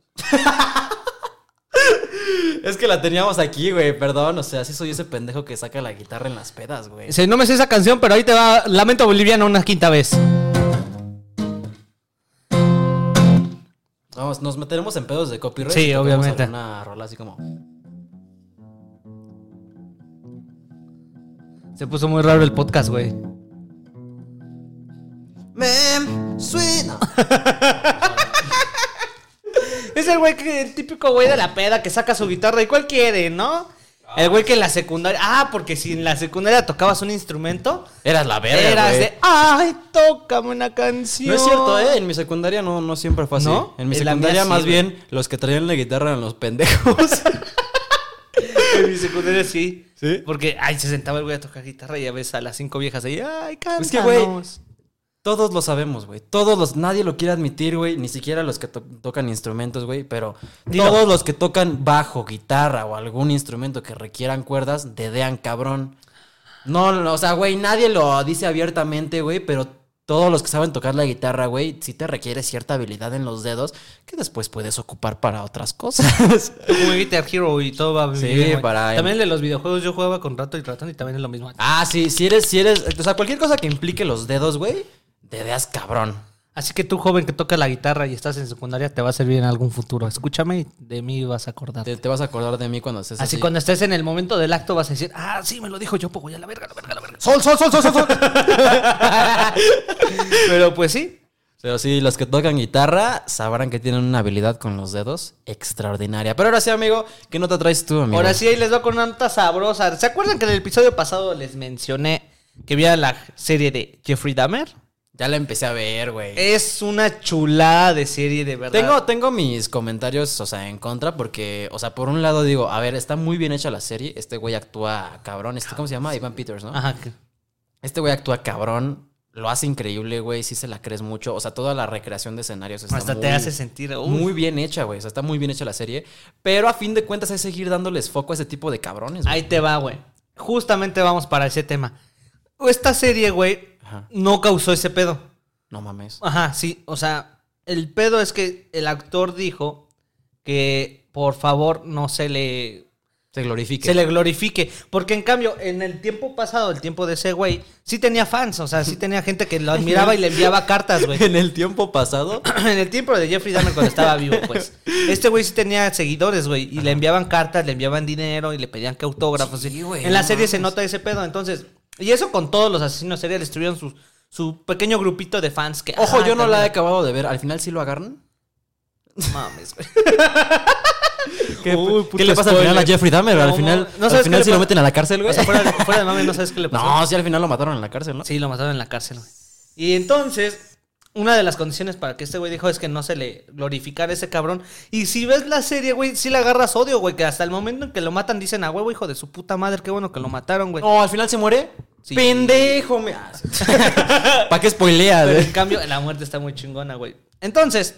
Es que la teníamos aquí, güey. Perdón. O sea, sí soy ese pendejo que saca la guitarra en las pedas, güey. Dice, no me sé esa canción, pero ahí te va Lamento Boliviano una quinta vez. Vamos, nos meteremos en pedos de copyright. Sí, obviamente. Una rola así como. Se puso muy raro el podcast, güey. Mem, suena. <laughs> Es el güey que, el típico güey de la peda que saca su guitarra y cuál quiere, ¿no? El güey que en la secundaria. Ah, porque si en la secundaria tocabas un instrumento, Eras la verga, eras güey. de. ¡Ay, tócame una canción! No es cierto, ¿eh? En mi secundaria no, no siempre fue así. ¿No? En mi En secundaria más sí, güey. bien los que traían la guitarra eran los pendejos. <laughs> En mi secundaria sí. ¿Sí? Porque, ay, se sentaba el güey a tocar guitarra y ya ves a las cinco viejas ahí. ¡Ay, cántanos! Es que, güey, Todos lo sabemos, güey. Todos los... Nadie lo quiere admitir, güey. Ni siquiera los que to- tocan instrumentos, güey. Pero Dilo. todos los que tocan bajo, guitarra o algún instrumento que requieran cuerdas, dedean cabrón. No, no, o sea, güey, nadie lo dice abiertamente, güey, pero todos los que saben tocar la guitarra, güey, sí te requiere cierta habilidad en los dedos que después puedes ocupar para otras cosas. <laughs> Como Guitar Hero y todo va Sí, bien, güey. para- También el de los videojuegos yo jugaba con rato y ratón y también es lo mismo. ah, sí, si eres, si eres, o sea, cualquier cosa que implique los dedos, güey, dedeas cabrón. Así que tú, joven que toca la guitarra y estás en secundaria, te va a servir en algún futuro. Escúchame y de mí vas a acordar. Te, te vas a acordar de mí cuando estés Así, así. cuando estés en el momento del acto vas a decir, ah, sí, me lo dijo yo, pues voy a la verga, la verga, la verga. Sol, sol, sol, sol, sol, sol. <laughs> Pero pues sí. Pero sí, los que tocan guitarra sabrán que tienen una habilidad con los dedos extraordinaria. Pero ahora sí, amigo, ¿qué nota traes tú, amigo? Ahora sí, ahí les doy con una nota sabrosa. ¿Se acuerdan que en el episodio pasado les mencioné que vi la serie de Jeffrey Dahmer? Ya la empecé a ver, güey. Es una chulada de serie, de verdad. Tengo, tengo mis comentarios, o sea, en contra, porque, o sea, por un lado digo, a ver, está muy bien hecha la serie. Este güey actúa cabrón. Este, ¿Cómo se llama? Ivan Peters, ¿no? Ajá. que- Este güey actúa cabrón. Lo hace increíble, güey. Sí se la crees mucho. O sea, toda la recreación de escenarios está Hasta te muy- hace sentir. uy. Muy bien hecha, güey. O sea, está muy bien hecha la serie. Pero a fin de cuentas es seguir dándoles foco a ese tipo de cabrones, güey. Ahí te va, güey. Justamente vamos para ese tema. Esta serie, güey, Ajá. no causó ese pedo. No mames. Ajá, sí. O sea, el pedo es que el actor dijo que por favor no se le Se glorifique. se le glorifique. Porque en cambio, en el tiempo pasado, el tiempo de ese güey, sí tenía fans. O sea, sí tenía gente que lo <laughs> admiraba y le enviaba cartas, güey. En el tiempo pasado. <clears throat> en el tiempo de Jeffrey Dahmer cuando estaba vivo, pues. <laughs> Este güey sí tenía seguidores, güey. Y le enviaban cartas, le enviaban dinero y le pedían que autógrafos. Sí, güey, en la no serie se nota ese pedo, entonces. Y eso con todos los asesinos seriales tuvieron su, su pequeño grupito de fans que. Ojo, ah, yo no la he acabado de ver. ¿Al final sí lo agarran? Mames, güey. <laughs> ¿Qué, Uy, qué le pasa al final a. Jeffrey Dahmer? al final, no al final sí lo meten a la cárcel, güey. O sea, fuera de, fuera de mame, ¿no sabes qué le pasó? <laughs> No, sí, al final lo mataron en la cárcel, ¿no? Sí, lo mataron en la cárcel, güey. Y entonces, una de las condiciones para que este güey dijo es que no se le glorificara a ese cabrón. Y si ves la serie, güey, sí le agarras odio, güey, que hasta el momento en que lo matan dicen, a huevo, hijo de su puta madre, qué bueno que lo mataron, güey. No, al final se muere. Sí. Pendejo, me. <laughs> ¿Para qué spoileas, Pero en eh? cambio, la muerte está muy chingona, güey. Entonces,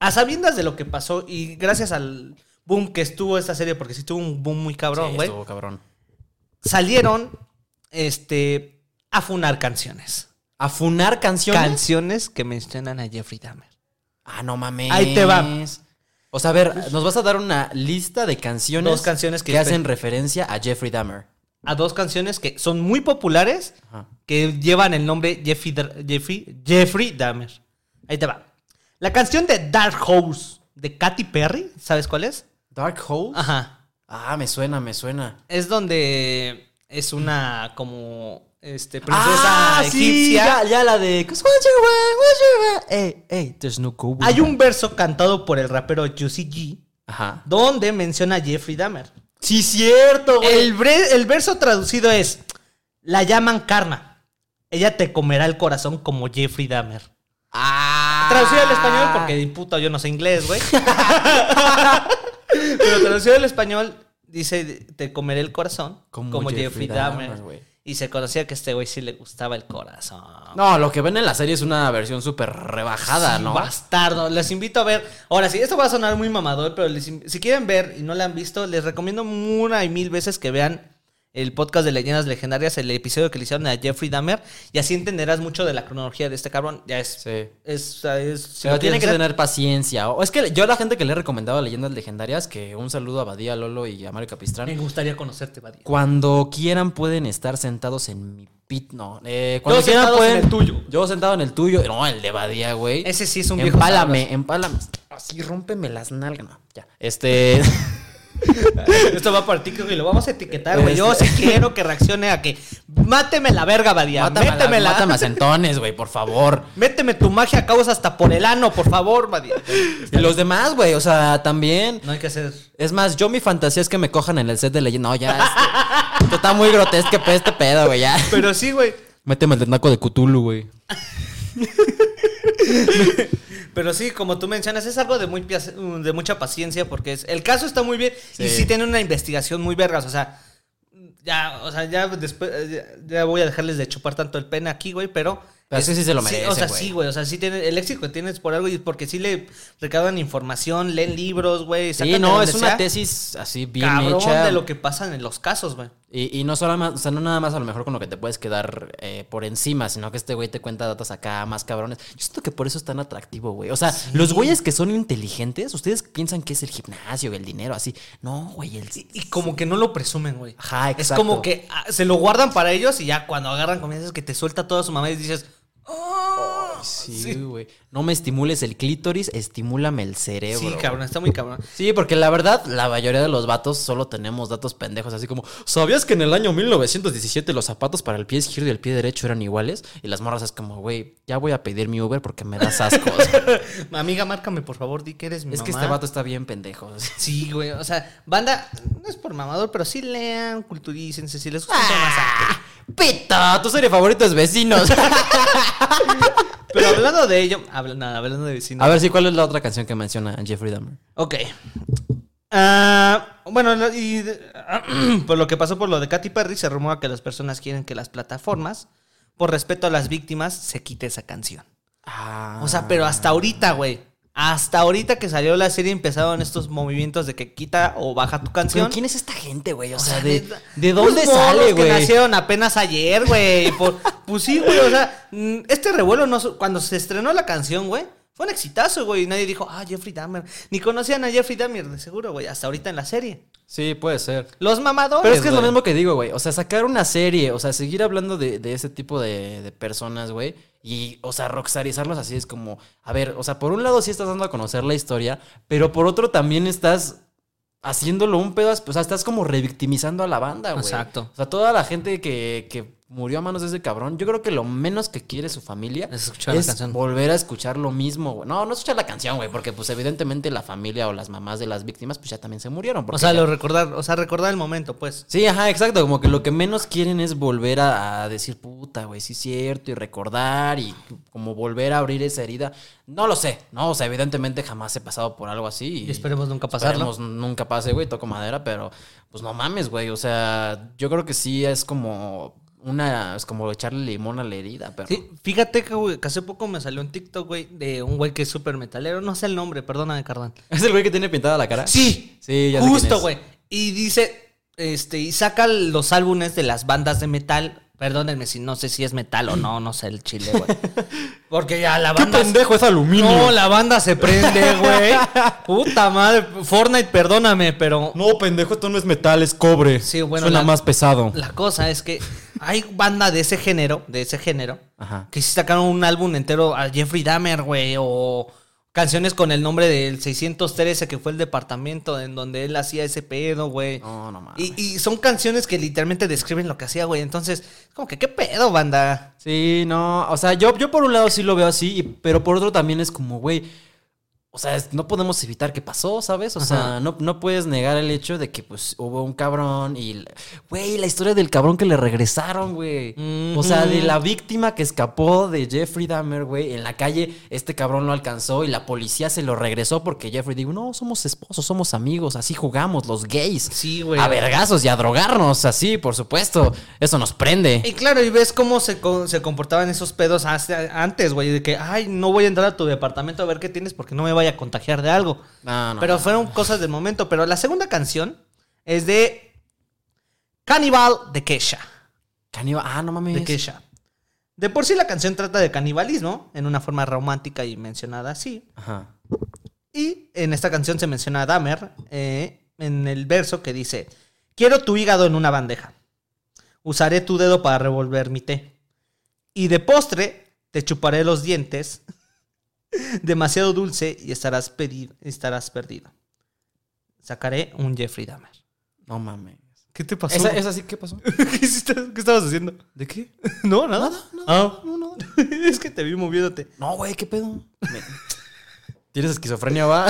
a sabiendas de lo que pasó y gracias al boom que estuvo esta serie, porque sí tuvo un boom muy cabrón, Sí, güey, estuvo cabrón. salieron, este, a funar canciones. ¿A funar canciones? Canciones que mencionan a Jeffrey Dahmer. ah, no mames. Ahí te va. O sea, a ver, nos vas a dar una lista de canciones, Dos canciones que- que hacen referencia a Jeffrey Dahmer. A dos canciones que son muy populares, Ajá. que llevan el nombre Jeffrey, Jeffrey, Jeffrey Dahmer. Ahí te va. La canción de Dark House de Katy Perry, ¿sabes cuál es? Dark Hole. Ajá. Ah, me suena, me suena. Es donde es una como este princesa ah, sí, egipcia. ya, ya la de. "'Cause what you want, what you want". Ey, ey, there's no go Hay un verso cantado por el rapero Juicy G Ajá. donde menciona a Jeffrey Dahmer. Sí, cierto, güey. El, bre- el verso traducido es: La llaman Karma. Ella te comerá el corazón como Jeffrey Dahmer. Ah. Traducido al español, porque puta, yo no sé inglés, güey. <laughs> Pero traducido al español dice: Te comeré el corazón como, Jeffrey, Dahmer. güey. Y se conocía que este güey sí le gustaba el corazón. No, lo que ven en la serie es una versión súper rebajada, Sí, ¿no? Bastardo. Les invito a ver. Ahora sí, esto va a sonar muy mamador, pero les si quieren ver y no la han visto, les recomiendo una y mil veces que vean el podcast de Leyendas Legendarias, el episodio que le hicieron a Jeffrey Dahmer, y así entenderás mucho de la cronología de este cabrón. Ya es. Sí. Es, o sea, es- si Pero tiene que hacer- tener paciencia. O es que yo a la gente que le he recomendado leyendas legendarias, que un saludo a Badía, Lolo y a Mario Capistrán. Me gustaría conocerte, Badía. Cuando quieran pueden estar sentados en mi pit, no. Eh, cuando Yo quieran pueden. en el tuyo. Yo sentado en el tuyo. No, el de Badía, güey. Ese sí es un viejo Empálame, empálame. Así rómpeme las nalgas. No, ya. Este. <laughs> <laughs> Esto va para TikTok y lo vamos a etiquetar, güey. Yo sí quiero que reaccione a que. Máteme la verga, Badía. mátame, a las- Métemela. mátame a centones, güey, por favor. <laughs> Méteme tu magia a causa hasta por el ano, por favor, Badía. Y los demás, güey, o sea, también. No hay que hacer. Es más, yo mi fantasía es que me cojan en el set de leyenda. No, ya. Esto, <laughs> esto está muy grotesco este pedo, güey, ya. Pero sí, güey. Méteme el tendaco de Cthulhu, güey. Pero sí, como tú mencionas, es algo de, muy, de mucha paciencia porque es, el caso está muy bien y Sí. tiene una investigación muy vergas. O sea, ya, o sea, ya después, ya, ya voy a dejarles de chupar tanto el pene aquí, güey, pero... Pero sí, sí se lo merece, o sea, güey. sí, güey. O sea, sí tiene el éxito que tienes por algo y porque sí le recaudan información, leen libros, güey. Sí, no, es una sea, tesis así bien Cabrón hecha. de lo que pasa en los casos, güey. Y, y no solo más, o sea, no nada más a lo mejor con lo que te puedes quedar eh, por encima, sino que este güey te cuenta datos acá más cabrones. Yo siento que por eso es tan atractivo, güey. O sea, los güeyes que son inteligentes, ustedes piensan que es el gimnasio, el dinero, así. No, güey, el... Y como que no lo presumen, güey. Ajá, Es exacto. como que ah, se lo guardan para ellos y ya cuando agarran comienzas que te suelta toda su mamá y dices... "Oh". Sí, güey. No me estimules el clítoris, estimúlame el cerebro. Sí, cabrón, está muy cabrón. <laughs> Sí, porque la verdad, la mayoría de los vatos solo tenemos datos pendejos, así como, ¿sabías que en el año 1917 los zapatos para el pie izquierdo y el pie derecho eran iguales? Y las morras es como, güey, ya voy a pedir mi Uber porque me das asco. <laughs> <laughs> Amiga, márcame, por favor, di que eres mi es que este vato está bien pendejo. Sí, güey, o sea, banda, no es por mamador, pero sí lean, culturícense, si les gusta tema más ¡Pita! Tu serie favorita es Vecinos. Pero hablando de ello, habla- nada, hablando de vecinos. a ver, sí, ¿cuál es la otra canción que menciona Jeffrey Dahmer? Ok. Ah, bueno, lo- y de- <clears throat> por lo que pasó por lo de Katy Perry, se rumora que las personas quieren que las plataformas, por respeto a las víctimas, se quite esa canción. Ah. O sea, pero hasta ahorita, güey. Hasta ahorita que salió la serie empezaron estos movimientos de que quita o baja tu ¿Pero canción. quién es esta gente, güey? O, O sea, ¿de, neta, ¿de dónde sale, que güey? nacieron apenas ayer, güey. <laughs> Pues sí, güey. O sea, mm, este revuelo, no, cuando se estrenó la canción, güey, fue un exitazo, güey. Y nadie dijo, ah, Jeffrey Dahmer. Ni conocían a Jeffrey Dahmer, de seguro, güey. Hasta ahorita en la serie. Sí, puede ser. Los mamadores. Pero es que es lo mismo que digo, güey. O sea, sacar una serie, o sea, seguir hablando de, de ese tipo de, de personas, güey. Y, o sea, rockstarizarlos así es como, a ver, o sea, por un lado sí estás dando a conocer la historia, pero por otro también estás haciéndolo un pedo, o sea, estás como revictimizando a la banda, güey. Exacto. O sea, toda la gente que, que murió a manos de ese cabrón, yo creo que lo menos que quiere su familia Es escuchar la canción. volver a escuchar lo mismo, güey. No, no escuchar la canción, güey, porque pues evidentemente la familia o las mamás de las víctimas pues ya también se murieron. O sea, ya- lo recordar, o sea, recordar el momento, pues. Sí, ajá, exacto. Como que lo que menos quieren es volver a, a decir, puta, güey, sí es cierto, y recordar, y como volver a abrir esa herida. No lo sé, ¿no? O sea, evidentemente jamás he pasado por algo así. Y esperemos nunca pasarlo. Esperemos nunca pase, güey, toco madera, pero pues no mames, güey. O sea, yo creo que sí es como una, es como echarle limón a la herida, pero. Sí, fíjate que, güey, que hace poco me salió un TikTok, güey, de un güey que es súper metalero. No sé el nombre, perdóname, Cardán. ¿Es el güey que tiene pintada la cara? Sí, Sí, ya sé quién Justo, es. güey. Y dice, este, y saca los álbumes de las bandas de metal. Perdónenme si no sé si es metal o no, no sé el chile, güey. <laughs> Porque ya la ¡Qué banda. pendejo es aluminio! No, la banda se prende, güey. <laughs> Puta madre. Fortnite, perdóname, pero. No, pendejo, esto no es metal, es cobre. Sí, bueno, Suena la- más pesado. La cosa es que hay banda de ese género, de ese género, Ajá. que sí sacaron un álbum entero a Jeffrey Dahmer, güey, o canciones con el nombre del 613, que fue el departamento en donde él hacía ese pedo, güey. No, no mames. Y, y son canciones que literalmente describen lo que hacía, güey. Entonces, como que, ¿qué pedo, banda? Sí, no, o sea, yo, yo por un lado sí lo veo así, y- pero por otro también es como, güey, o sea, no podemos evitar que pasó, ¿sabes? O sea, no, no puedes negar el hecho de que, pues, hubo un cabrón y, güey, la historia del cabrón que le regresaron, güey. O sea, de la víctima que escapó de Jeffrey Dahmer, güey, en la calle, este cabrón lo alcanzó y la policía se lo regresó porque Jeffrey dijo, no, somos esposos, somos amigos, así jugamos, los gays. Sí, güey. A vergazos y a drogarnos, así, por supuesto. Eso nos prende. Y claro, y ves cómo se, se comportaban esos pedos hace- antes, güey. De que, ay, no voy a entrar a tu departamento a ver qué tienes porque no me vaya a contagiar de algo. No, no, pero fueron cosas del momento. Pero la segunda canción es de Cannibal de Kesha. Caníbal- Ah, no mames. De Kesha. De por sí la canción trata de canibalismo en una forma romántica y mencionada así. Ajá. Y en esta canción se menciona a Dahmer eh, en el verso que dice: Quiero tu hígado en una bandeja. Usaré tu dedo para revolver mi té. Y de postre te chuparé los dientes. Demasiado dulce y estarás, pedi- estarás perdido. Sacaré un Jeffrey Dahmer. No mames. ¿Qué te pasó? ¿Esa, esa sí qué pasó? <laughs> ¿Qué, hiciste? ¿Qué estabas haciendo? ¿De qué? <laughs> No, nada. Nada, nada. Ah. No, no. <laughs> es que te vi moviéndote. No, güey, ¿qué pedo? ¿Tienes esquizofrenia, va?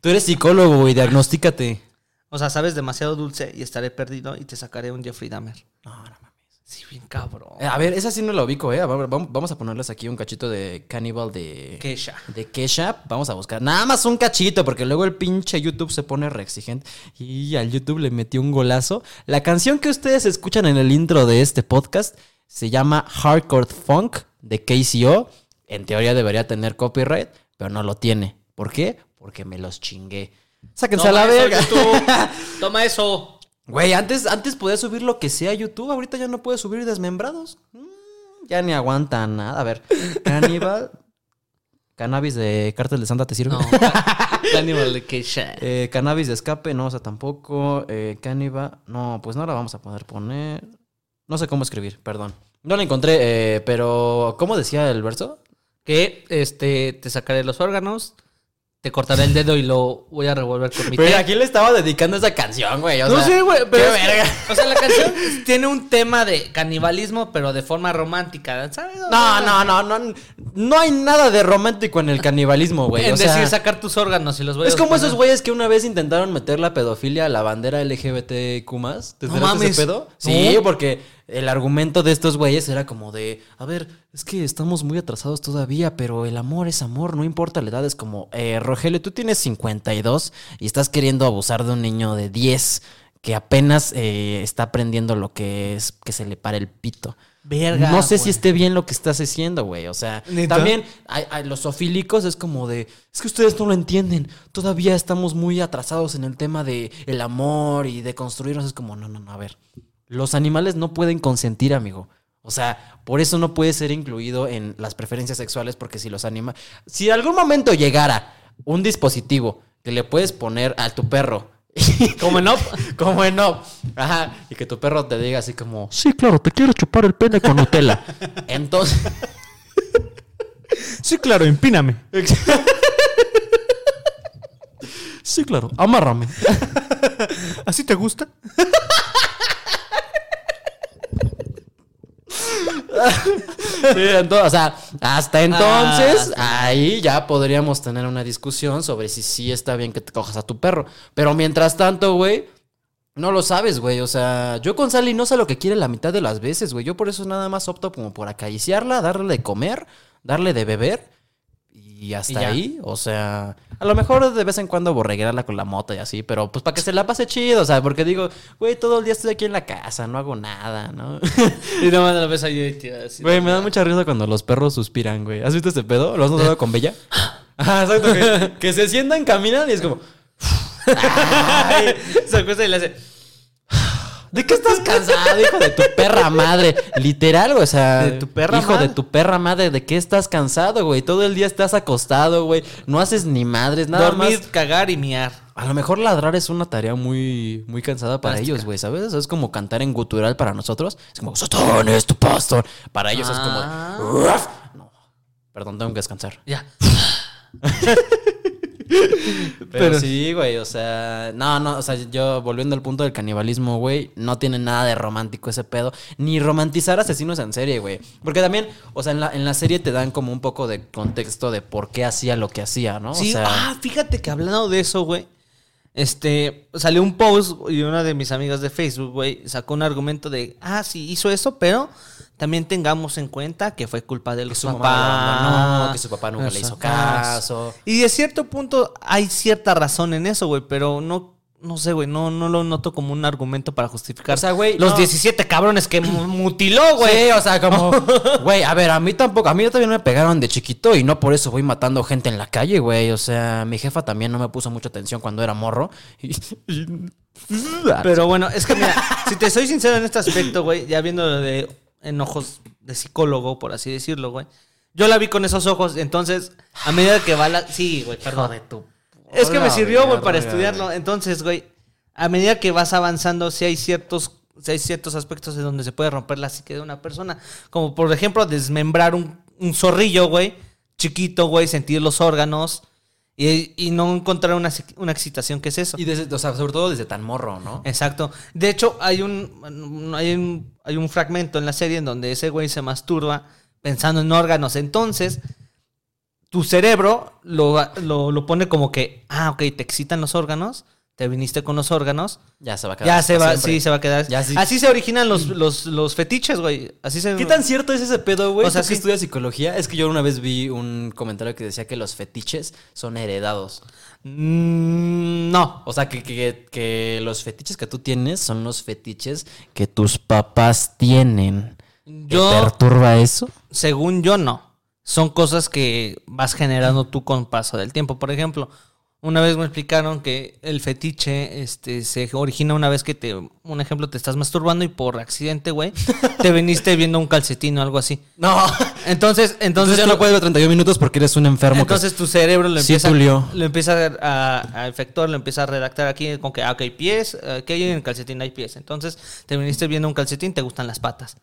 Tú eres psicólogo, güey, diagnostícate. O sea, sabes demasiado dulce y estaré perdido y te sacaré un Jeffrey Dahmer. No, no mames. Sí, bien cabrón. Eh, A ver, esa sí no la ubico, ¿eh? Vamos a ponerles aquí un cachito de Cannibal de... Kesha. De Kesha. Vamos a buscar. Nada más un cachito, porque luego el pinche YouTube se pone re exigente. Y al YouTube le metió un golazo. La canción que ustedes escuchan en el intro de este podcast se llama Hardcore Funk de KCO. En teoría debería tener copyright, pero no lo tiene. ¿Por qué? Porque me los chingué. Sáquense a la eso, verga. <laughs> Toma eso. Güey, antes, antes podías subir lo que sea a YouTube, ahorita ya no puedes subir desmembrados. Mm, ya ni aguanta nada. A ver, Cannibal. <laughs> Cannabis de Cártel de Santa, ¿te sirve? No. <laughs> Cannibal de Kesha. Eh, cannabis de escape, no, o sea, tampoco. Eh, Cannibal, no, pues no la vamos a poder poner. No sé cómo escribir, perdón. No la encontré, eh, pero ¿cómo decía el verso? Que este, te sacaré los órganos, te cortaré el dedo y lo voy a revolver con mi Pero. ¿a quién le estaba dedicando esa canción, güey? O No sea, sé, güey, pero. qué que- verga. o sea, la canción <laughs> tiene un tema de canibalismo, pero de forma romántica, ¿sabes? No, no, no, no. No hay nada de romántico en el <laughs> canibalismo, güey. En o sea, decir sacar tus órganos y los voy a Es como esos güeyes que una vez intentaron meter la pedofilia a la bandera LGBTQ+. ¿Te No mames. ese pedo? Sí, porque el argumento de estos güeyes era como de, a ver, es que estamos muy atrasados todavía, pero el amor es amor, no importa la edad. Es como, eh, Rogelio, tú tienes 52 y estás queriendo abusar de un niño de 10 que apenas eh, está aprendiendo lo que es que se le pare el pito. Verga, no sé si esté bien lo que estás haciendo, güey. O sea, también hay, hay- los sofílicos es como de, es que ustedes no lo entienden. Todavía estamos muy atrasados en el tema de el amor y de construirnos. Es como, no, no, no, a ver. Los animales no pueden consentir, amigo. O sea, por eso no puede ser incluido en las preferencias sexuales, porque si los animales. Si en algún momento llegara un dispositivo que le puedes poner a tu perro. Como <laughs> no. Como en no. Ajá. Y que tu perro te diga así como, sí, claro, te quiero chupar el pene con Nutella. <laughs> Entonces. Sí, claro, empíname. <laughs> sí, claro, amárrame. ¿Así te gusta? Sí, o sea, hasta entonces, ahí ya podríamos tener una discusión sobre si sí está bien que te cojas a tu perro. Pero mientras tanto, güey, no lo sabes, güey. O sea, yo con Sally no sé lo que quiere la mitad de las veces, güey. Yo por eso nada más opto como por acariciarla, darle de comer, darle de beber. Y hasta Y ahí, o sea, a lo mejor de vez en cuando borreguerarla con la moto y así, pero pues para que se la pase chido, o sea, porque digo, güey, todo el día estoy aquí en la casa, no hago nada, ¿no? <laughs> Y nomás la ves ahí tía, así. Güey, me da mucha risa cuando los perros suspiran, güey. ¿Has visto ese pedo? ¿Lo has notado con Bella? <laughs> Ajá, exacto. Que, que se sientan, caminan y es como... <laughs> Ay, Se acuesta y le hace. ¿De qué estás cansado, hijo de tu perra madre? Literal, güey, o sea... De tu perra Hijo madre. de tu perra madre, ¿de qué estás cansado, güey? Todo el día estás acostado, güey. No haces ni madres, nada dormir, más... cagar y miar. A lo mejor ladrar es una tarea muy, muy cansada para ellos, güey, ¿sabes? Es como cantar en gutural para nosotros. Es como, Satán es tu pastor. Para ellos Ah. es como, "Ruff". No, perdón, tengo que descansar. Ya. <laughs> <laughs> Pero, Pero- sí, güey, o sea, no, no, o sea, yo volviendo al punto del canibalismo, güey, no tiene nada de romántico ese pedo, ni romantizar asesinos en serie, güey. Porque también, o sea, en la, en la serie te dan como un poco de contexto de por qué hacía lo que hacía, ¿no? Sí, o sea, ah, fíjate que hablando de eso, güey. Este, salió un post y una de mis amigas de Facebook, güey, sacó un argumento de, ah, sí, hizo eso, pero también tengamos en cuenta que fue culpa del que su papá. mamá abandonó, que su papá nunca de le hizo caso. Y de cierto punto hay cierta razón en eso, güey, pero no, no sé, güey, no, no lo noto como un argumento para justificar O sea, güey, los no. 17 cabrones que mu- mutiló, güey. Sí, o sea, como, <laughs> güey, a ver, a mí tampoco, a mí también me pegaron de chiquito y no por eso voy matando gente en la calle, güey. O sea, mi jefa también no me puso mucha atención cuando era morro. <laughs> <laughs> Pero bueno, es que mira, si te soy sincero en este aspecto, güey, ya viéndolo de en ojos de psicólogo, por así decirlo, güey. Yo la vi con esos ojos, entonces, a medida que va la... Sí, güey, perdón. Es que me sirvió, güey, para estudiarlo. Entonces, güey, a medida que vas avanzando, sí hay ciertos, sí hay ciertos aspectos en donde se puede romper la psique de una persona. Como, por ejemplo, desmembrar un, un zorrillo, güey, chiquito, güey, sentir los órganos y, y no encontrar una, una excitación. ¿Qué es eso? Y desde, o sea, sobre todo desde tan morro, ¿no? Exacto. De hecho, hay un, hay un, hay un fragmento en la serie en donde ese güey se masturba pensando en órganos. Entonces, tu cerebro lo, lo, lo pone como que, ah, ok, te excitan los órganos, te viniste con los órganos, Ya se va a quedar. ya se va, siempre. sí, se va a quedar. Ya sí. Así se originan los, los, los fetiches, güey. Así se... ¿Qué tan cierto es ese pedo, güey? O sea, ¿Tú que estudias psicología? Es que yo una vez vi un comentario que decía que los fetiches son heredados. Mm, no. O sea, que, que- que los fetiches que tú tienes son los fetiches que tus papás tienen. ¿Te perturba eso? según yo, no. Son cosas que vas generando tú con paso del tiempo. Por ejemplo, una vez me explicaron que el fetiche este, se origina una vez que te, un ejemplo, te estás masturbando y por accidente, güey, te veniste viendo un calcetín o algo así. No. Entonces, entonces, Entonces ya tú- no puedes ver 31 minutos porque eres un enfermo. que- entonces tu cerebro lo Sí, empieza, Tulio. lo empieza a, a efectuar, lo empieza a redactar aquí con que, ah, ok, pies, eh, que hay en el calcetín? Hay pies. Entonces te viniste viendo un calcetín, te gustan las patas.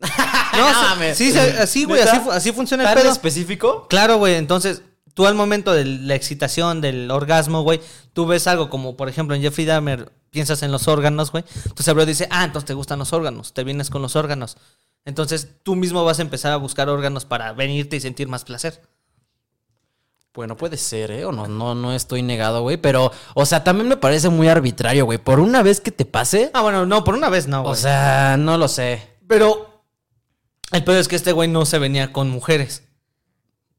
<laughs> No, sí, mames. sí, sí, así, güey, así, fu- así funciona el ¿Tan pedo. específico? Claro, güey. Entonces, tú al momento de la excitación, del orgasmo, güey, tú ves algo como, por ejemplo, en Jeffrey Dahmer, piensas en los órganos, güey. Tu cerebro dice, ah, entonces te gustan los órganos, te vienes con los órganos. Entonces, tú mismo vas a empezar a buscar órganos para venirte y sentir más placer. Bueno, puede ser, ¿eh? O no, no, no estoy negado, güey. Pero, o sea, también me parece muy arbitrario, güey. Por una vez que te pase, Ah, bueno, no, por una vez no, güey. o sea, no lo sé. pero el pedo es que este güey no se venía con mujeres.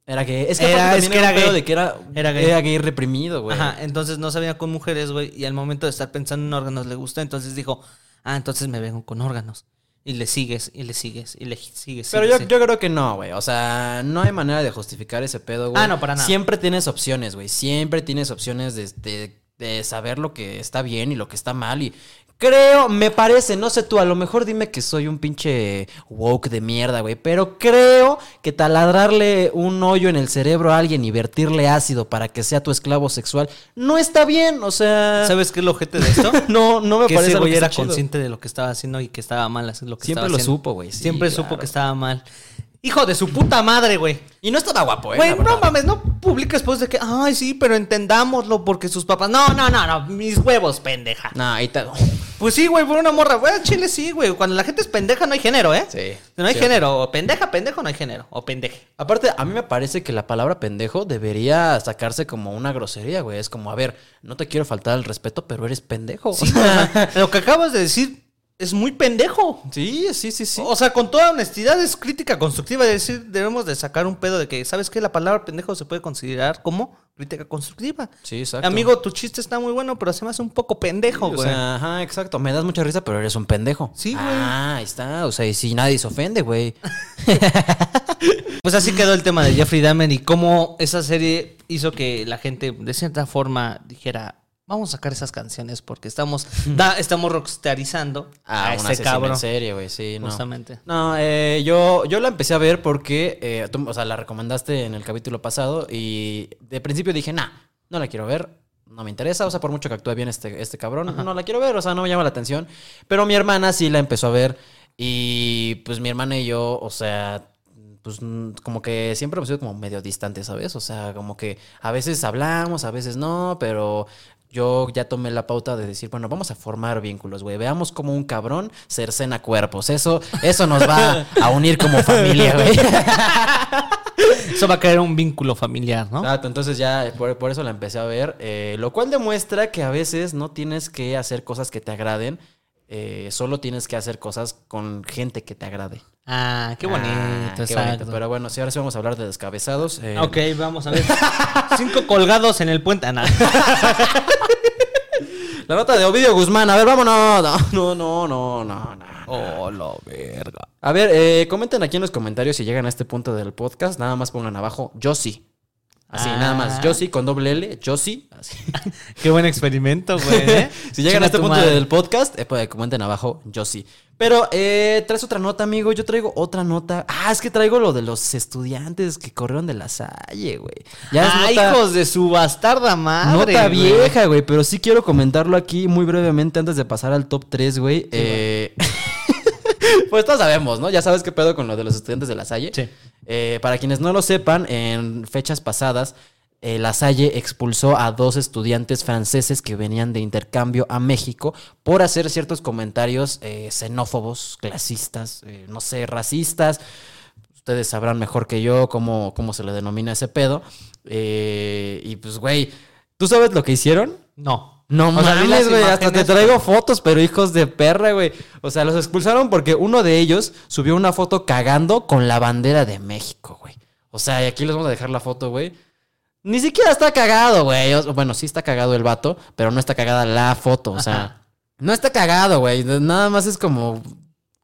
Era gay. Es que Era- es que era, era gay. de que era, Era era gay. gay. reprimido, güey. Ajá, entonces no se venía con mujeres, güey, y al momento de estar pensando en órganos le gustó, entonces dijo, ah, entonces me vengo con órganos. Y le sigues, y le sigues, y le sigues. Pero sigues, yo, yo creo que no, güey. O sea, no hay manera de justificar ese pedo, güey. Ah, no, para nada. Siempre tienes opciones, güey. Siempre tienes opciones de, de- de saber lo que está bien y lo que está mal. Y creo, me parece, no sé tú, a lo mejor dime que soy un pinche woke de mierda, güey. Pero creo que taladrarle un hoyo en el cerebro a alguien y vertirle ácido para que sea tu esclavo sexual no está bien. O sea, ¿Sabes qué es el ojete de esto? <laughs> no, no me que parece ese güey que era chido. consciente de lo que estaba haciendo y que estaba mal lo que Siempre estaba lo haciendo. supo, güey, sí, Siempre claro. supo que estaba mal. Hijo de su puta madre, güey. Y no estaba guapo, eh. Güey, no mames, no publiques después de que, ay, sí, pero entendámoslo porque sus papás. No, no, no, no, mis huevos, pendeja. No, ahí te... Pues sí, güey, por una morra. Güey, Chile sí, güey. Cuando la gente es pendeja no hay género, ¿eh? Sí, No hay cierto. género. O pendeja, pendejo, no hay género. O pendeje. Aparte, a mí me parece que la palabra pendejo debería sacarse como una grosería, güey. Es como, a ver, no te quiero faltar el respeto, pero eres pendejo. Sí, <laughs> lo que acabas de decir es muy pendejo. sí, sí, sí, sí. O sea, con toda honestidad es crítica constructiva. Es decir, debemos de sacar un pedo de que, ¿sabes qué? La palabra pendejo se puede considerar como crítica constructiva. Sí, exacto. Amigo, tu chiste está muy bueno, pero se me hace un poco pendejo, o güey. sea, ajá, exacto. Me das mucha risa, pero eres un pendejo. Sí, güey. Ah, ahí está. O sea, y si nadie se ofende, güey. <laughs> Pues así quedó el tema de Jeffrey Dahmer y cómo esa serie hizo que la gente de cierta forma dijera, vamos a sacar esas canciones porque estamos, da- estamos rockstarizando Ah, a ese cabrón. en serie, güey. Sí, no. Justamente. No, eh, yo, yo la empecé a ver porque, eh, tú, o sea, la recomendaste en el capítulo pasado y de principio dije, nah, no la quiero ver, no me interesa, o sea, por mucho que actúe bien este, este cabrón, no la quiero ver, o sea, no me llama la atención. Pero mi hermana sí la empezó a ver y pues mi hermana y yo, o sea, pues, como que siempre hemos sido como medio distantes, ¿sabes? O sea, como que a veces hablamos, a veces no, pero yo ya tomé la pauta de decir, bueno, vamos a formar vínculos, güey. Veamos como un cabrón cercena cuerpos. Eso, eso nos va a unir como familia, güey. <laughs> Eso va a crear un vínculo familiar, ¿no? Exacto, entonces ya por, por eso la empecé a ver, eh, lo cual demuestra que a veces no tienes que hacer cosas que te agraden, eh, solo tienes que hacer cosas con gente que te agrade. Ah, qué bonito, Ah, qué exacto. bonito. Pero bueno, sí, ahora sí vamos a hablar de descabezados. eh, Ok, vamos a ver. <laughs> Cinco colgados en el puente. Ah, no. <laughs> La nota de Ovidio Guzmán, a ver, vámonos. No, no, no, no, no. Oh, la verga. A ver, eh, comenten aquí en los comentarios si llegan a este punto del podcast. Nada más pongan abajo, yo sí. Así, Ah. nada más. Yo sí, con doble L, yo sí. Así. <laughs> Qué buen experimento, güey. ¿eh? <laughs> Si llegan a este punto madre. del podcast, eh, pues, comenten abajo, yo sí. Pero eh, traes otra nota, amigo. Yo traigo otra nota. Ah, es que traigo lo de los estudiantes que corrieron de la Salle, güey. Ya es ah, nota, hijos de su bastarda madre. nota vieja, güey. Pero sí quiero comentarlo aquí muy brevemente antes de pasar al top 3, güey. Eh, <laughs> pues todos sabemos, ¿no? Ya sabes qué pedo con lo de los estudiantes de la Salle. Sí. Eh, para quienes no lo sepan, en fechas pasadas, eh, La Salle expulsó a dos estudiantes franceses que venían de intercambio a México por hacer ciertos comentarios eh, xenófobos, clasistas, eh, no sé, racistas. Ustedes sabrán mejor que yo cómo, cómo se le denomina ese pedo. Eh, y pues, güey, ¿tú sabes lo que hicieron? No. No O sea, mames, güey, hasta te traigo fotos, pero hijos de perra, güey. O sea, los expulsaron porque uno de ellos subió una foto cagando con la bandera de México, güey. O sea, y aquí les vamos a dejar la foto, güey. Ni siquiera está cagado, güey. Bueno, sí está cagado el vato, pero no está cagada la foto. O sea, Ajá. no está cagado, güey. Nada más es como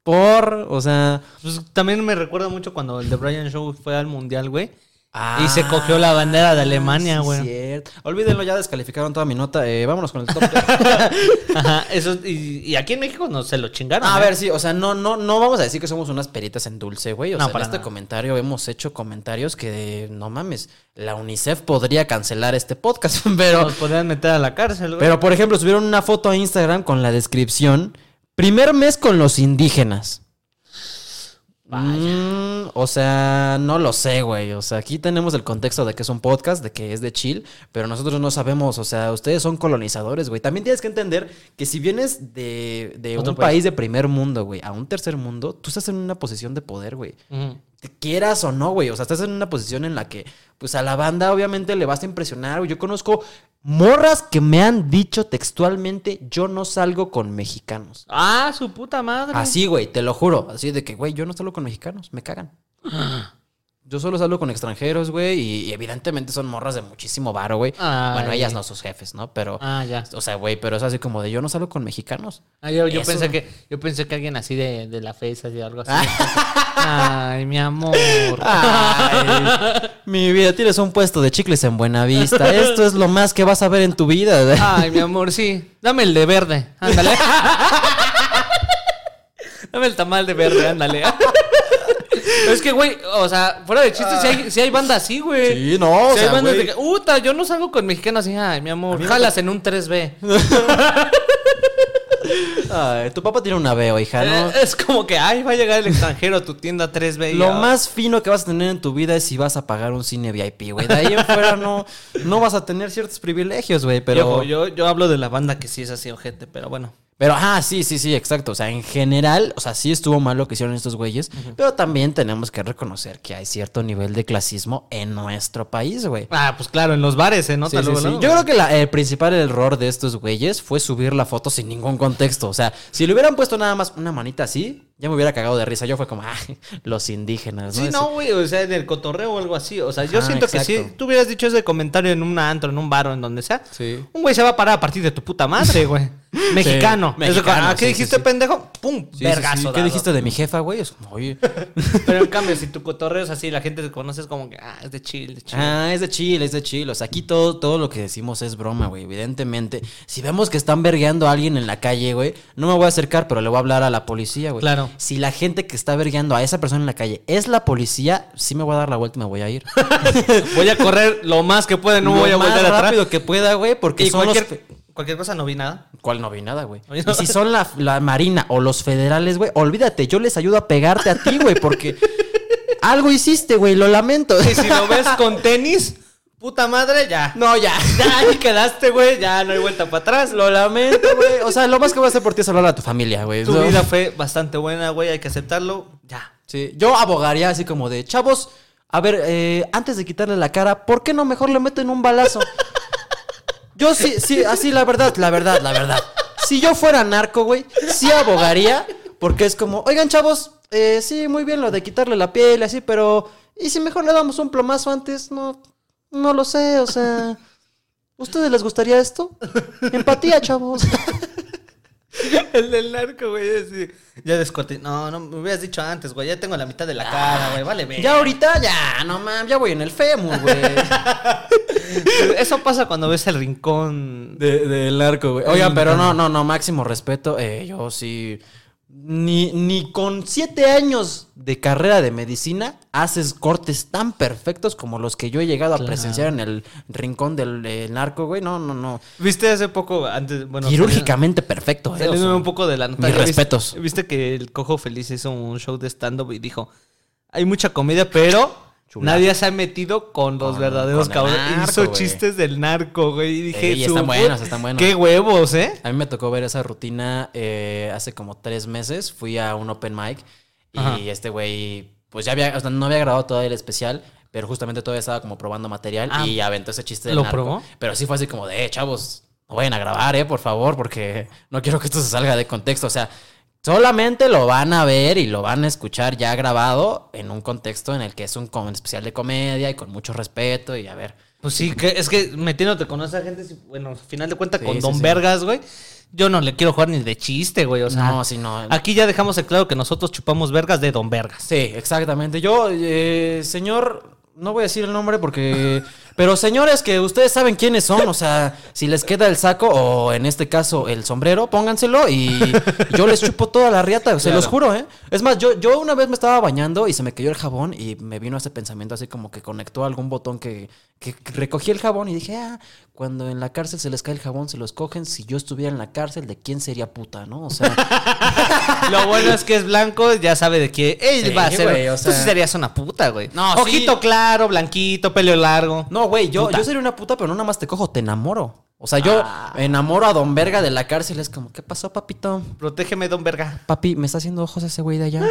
por, o sea... Pues también me recuerda mucho cuando el de Brian Show fue al mundial, güey. Ah, Y se cogió la bandera de Alemania, sí, güey. cierto. Olvídenlo, ya descalificaron toda mi nota. Eh, vámonos con el top. <laughs> Ajá, eso, y, y aquí en México no se lo chingaron. A ¿eh? ver, sí, o sea, no, no, no vamos a decir que somos unas peritas en dulce, güey. O No, sea, en para este nada. comentario hemos hecho comentarios que, no mames, la UNICEF podría cancelar este podcast, <laughs> pero, Nos podrían meter a la cárcel, güey. pero por ejemplo, subieron una foto a Instagram con la descripción, primer mes con los indígenas. Mm, o sea, no lo sé, güey. O sea, aquí tenemos el contexto de que es un podcast, de que es de chill, pero nosotros no sabemos. O sea, ustedes son colonizadores, güey. También tienes que entender que si vienes de, de Otro un país. país de primer mundo, güey, a un tercer mundo, tú estás en una posición de poder, güey. Te quieras o no, güey. O sea, estás en una posición en la que, pues a la banda obviamente le vas a impresionar, güey. Yo conozco morras que me han dicho textualmente, yo no salgo con mexicanos. Ah, su puta madre. Así, güey, te lo juro. Así de que, güey, yo no salgo con mexicanos, me cagan. Yo solo salgo con extranjeros, güey, y, y evidentemente son morras de muchísimo varo, güey. Ay. Bueno, ellas no, sus jefes, ¿no? Pero, Ah, ya. o sea, güey, pero es así como de yo no salgo con mexicanos. Ah, yo, pensé que yo pensé que alguien así de, de la FESA y algo así. <laughs> Ay, mi amor. Ay, mi vida, tienes un puesto de chicles en Buenavista. Esto es lo más que vas a ver en tu vida. Ay, mi amor, sí. Dame el de verde. Ándale. <laughs> Dame el tamal de verde, ándale. Es que, güey, o sea, fuera de chistes, si hay, sí hay banda así, güey. Sí, no, o Sí hay sea, bandas de que, Uta, yo no salgo con mexicanos así, ay, mi amor, jalas en un 3B. <laughs> Ay, tu papá tiene una veo, hija, ¿no? Eh, Es como que, ay, va a llegar el extranjero a tu tienda 3B. y Lo más fino que vas a tener en tu vida es si vas a pagar un cine VIP, güey. De ahí en fuera no, no vas a tener ciertos privilegios, güey. Pero, ojo, yo, yo hablo de la banda que sí es así, ojete, pero bueno. Pero, ah, sí, sí, sí, exacto. O sea, en general, o sea, sí estuvo mal lo que hicieron estos güeyes. Pero también tenemos que reconocer que hay cierto nivel de clasismo en nuestro país, güey. Ah, pues claro, en los bares se nota Sí, sí, luego, sí. luego. Yo creo que la- el principal error de estos güeyes fue subir la foto sin ningún contexto. O sea, si le hubieran puesto nada más una manita así, ya me hubiera cagado de risa. Yo fue como, ah, <laughs> los indígenas, ¿no? Sí, no, güey, o sea, en el cotorreo o algo así. O sea, yo siento que si tú hubieras dicho ese comentario en un antro, en un bar o en donde sea, Sí. un güey se va a parar a partir de tu puta madre, <laughs> güey. <laughs> Mexicano. Sí, Eso, mexicano, ah, ¿Qué sí, dijiste, sí. pendejo? ¡Pum! Vergazo. sí. ¿Qué dado. dijiste de mi jefa, güey? Es como, oye. <laughs> Pero en cambio, si tu cotorreo es así, la gente te conoce es como que, ah, es de chill, de chill. Ah, es de chill, es de chill. O sea, aquí todo, todo lo que decimos es broma, güey. Evidentemente. Si vemos que están vergueando a alguien en la calle, güey, no me voy a acercar, pero le voy a hablar a la policía, güey. Claro. Si la gente que está vergueando a esa persona en la calle es la policía, sí me voy a dar la vuelta y me voy a ir. <laughs> Voy a correr lo más que pueda, no Lo voy a más volver atrás. rápido que pueda, güey, porque Y son cualquier, los... cualquier cosa no vi nada. ¿Cuál no vi nada, güey? Y si son la, la marina o los federales, güey, olvídate, yo les ayudo a pegarte a ti, güey, porque algo hiciste, güey, lo lamento. Y si lo ves con tenis, puta madre, ya. No, ya. Ya ahí quedaste, güey. Ya no hay vuelta para atrás. Lo lamento, güey. O sea, lo más que voy a hacer por ti es hablar a tu familia, güey. Tu No. vida fue bastante buena, güey. Hay que aceptarlo. Ya. Sí, yo abogaría así como de, chavos, a ver, eh, antes de quitarle la cara, ¿por qué no mejor le meten un balazo? Yo sí, sí, así la verdad, la verdad, la verdad. Si yo fuera narco, güey, sí abogaría, porque es como, oigan, chavos, eh, sí, muy bien lo de quitarle la piel así, pero ¿y si mejor le damos un plomazo antes? No, no lo sé, o sea, ¿ustedes les gustaría esto? Empatía, chavos. <laughs> El del narco, güey. así, Ya descorté. No, no, me hubieras dicho antes, güey. Ya tengo la mitad de la cara, güey. Vale, ve. Ya ahorita, ya, no mames, ya voy en el fémur, güey. <laughs> Eso pasa cuando ves el rincón. De, del narco, güey. Oigan, pero no, no, no, máximo respeto. Eh, yo sí. Ni, ni con siete años de carrera de medicina haces cortes tan perfectos como los que yo he llegado a presenciar en el rincón del eh, narco, güey. No, no, no. ¿Viste hace poco, antes, bueno... Quirúrgicamente perfecto, eh. o Saliéndome sea. un poco de la nota. mis ¿viste- respetos. Viste que el Cojo Feliz hizo un show de stand-up y dijo: Hay mucha comedia, pero Nadie se ha metido con los Con- verdaderos con el cabrones. narco, hizo chistes del narco, güey. Y dije: Ey, están "Su buenos, están buenos". ¡Qué huevos, eh! A mí me tocó ver esa rutina eh, hace como tres meses. Fui a un open mic y Ajá. este güey, pues ya había, o sea, no había grabado todavía el especial, pero justamente todavía estaba como probando material Ah, y aventó ese chiste del ¿lo narco. probó? Pero sí fue así como de, eh, chavos, no vayan a grabar, eh, por favor, porque no quiero que esto se salga de contexto. O sea, solamente lo van a ver y lo van a escuchar ya grabado en un contexto en el que es un especial de comedia y con mucho respeto y a ver. Pues sí, que es que metiéndote con esa gente, bueno, al final de cuentas, Sí, con sí, Don sí. Vergas, güey. Yo no le quiero jugar ni de chiste, güey. O sea, no, sí, no. aquí ya dejamos el claro que nosotros chupamos vergas de Don Vergas. Sí, exactamente. Yo, eh, señor, no voy a decir el nombre porque... Pero señores que ustedes saben quiénes son, o sea, si les queda el saco o en este caso el sombrero, pónganselo y yo les chupo toda la riata, se los juro, ¿eh? Es más, yo, yo una vez me estaba bañando y se me cayó el jabón y me vino ese pensamiento así como que conectó algún botón que, que recogí el jabón y dije, ah, cuando en la cárcel se les cae el jabón, se los cogen, si yo estuviera en la cárcel, ¿de quién sería puta, no? O sea... <laughs> Lo bueno es que es blanco, ya sabe de quién. Él Sí, va a ser. güey, o Tú sea- sí serías una puta, güey. No, sí. Ojito claro, blanquito, pelo largo. No, güey, yo, Puta. yo sería una puta, pero no nada más te cojo, te enamoro. O sea, yo Ah. enamoro a Don Verga de la cárcel. Es como, ¿qué pasó, papito? Protégeme, don Verga. Papi, me está haciendo ojos ese güey de allá.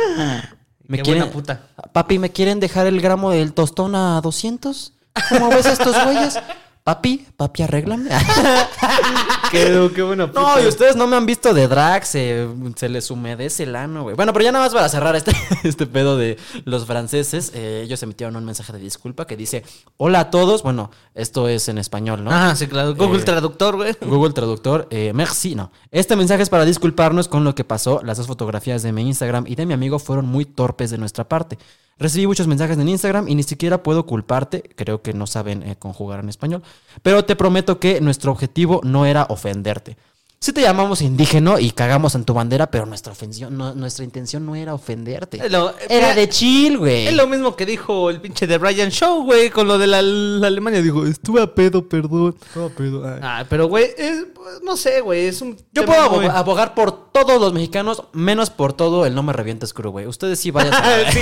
qué buena puta. Papi, ¿me quieren dejar el gramo del tostón a 200? ¿Cómo ves estos güeyes? Papi, papi, arréglame. <laughs> Qué, qué buena puta. No, y ustedes no me han visto de drag, se, se les humedece el ano, güey. Bueno, pero ya nada más para cerrar este, <laughs> este pedo de los franceses, eh, ellos emitieron un mensaje de disculpa que dice, hola a todos, bueno, esto es en español, ¿no? Ah, sí, claro. Google Eh, Traductor, güey. Google Traductor, eh, merci, no. Este mensaje es para disculparnos con lo que pasó. Las dos fotografías de mi Instagram y de mi amigo fueron muy torpes de nuestra parte. Recibí muchos mensajes en Instagram y ni siquiera puedo culparte. Creo que no saben eh, conjugar en español. Pero te prometo que nuestro objetivo no era ofenderte. Sí te llamamos indígeno y cagamos en tu bandera, pero nuestra ofensión, no- nuestra intención no era ofenderte. Lo- Era de chill, güey. Es lo mismo que dijo el pinche de Brian Show, güey, con lo de la, la Alemania. Dijo, estuve a pedo, perdón. Estuve a pedo. ay". Ah, pero, güey, es- no sé, güey, es un. Yo puedo muy- abogar por todos los mexicanos, menos por todo el no me revientes crew, güey. Ustedes sí vayan a... <laughs> Sí.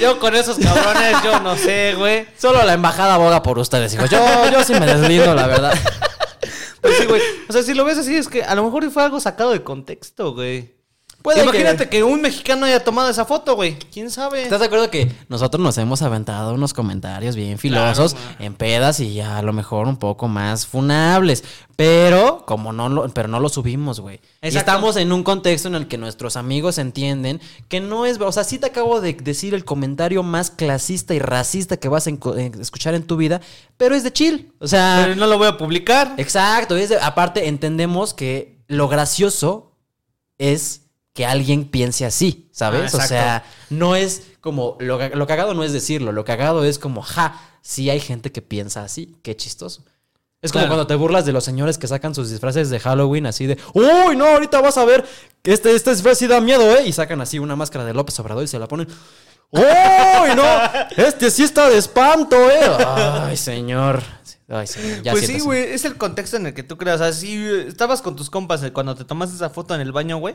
Yo con esos cabrones, yo no sé, güey. Solo la embajada aboga por ustedes, hijos. Yo, yo sí me deslindo, la verdad. <laughs> Pues. O sea, si lo ves así, es que a lo mejor fue algo sacado de contexto, güey. Puede Imagínate que... un mexicano haya tomado esa foto, güey. ¿Quién sabe? ¿Estás de acuerdo que nosotros nos hemos aventado unos comentarios bien filosos en pedas y ya a lo mejor un poco más funables? Pero como no lo, pero no lo subimos, güey. Estamos en un contexto en el que nuestros amigos entienden que no es, o sea, sí te acabo de decir el comentario más clasista y racista que vas a eh, escuchar en tu vida, pero es de chill. O sea, Pero no lo voy a publicar. Exacto, es de- aparte entendemos que lo gracioso es que alguien piense así, ¿sabes? Ah, o sea, no es como, lo, ca- lo cagado no es decirlo, lo cagado es como, ja, sí hay gente que piensa así, qué chistoso. Es como Claro. cuando te burlas de los señores que sacan sus disfraces de Halloween así de, uy, no, ahorita vas a ver que este, este disfraz sí da miedo, ¿eh? Y sacan así una máscara de López Obrador y se la ponen, uy, no, este sí está de espanto, ¿eh? Ay, señor. Ay, señor, ya pues sí, güey, es el contexto en el que tú creas. O sea, si estabas con tus compas eh, cuando te tomaste esa foto en el baño, güey,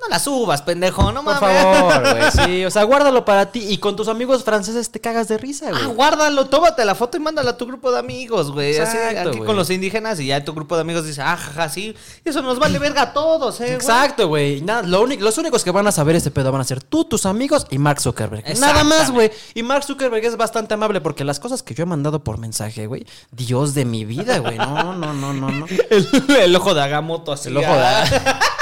No la subas, pendejo, no Por mames. favor, güey. <laughs> Sí, o sea, guárdalo para ti. Y con tus amigos franceses te cagas de risa, güey. Ah, guárdalo, tómate la foto y mándala a tu grupo de amigos, güey. Así, aquí güey. con los indígenas y ya tu grupo de amigos dice, ah, jaja, sí. Y eso nos vale verga a todos, eh. Exacto, güey. Nada, lo único- los únicos que van a saber este pedo van a ser tú, tus amigos y Mark Zuckerberg. Nada más, güey. Y Mark Zuckerberg es bastante amable porque las cosas que yo he mandado por mensaje, güey. Dios de mi vida, güey. No, no, no, no, no. <laughs> El, el ojo de Agamotto así. El ojo de ah. <laughs>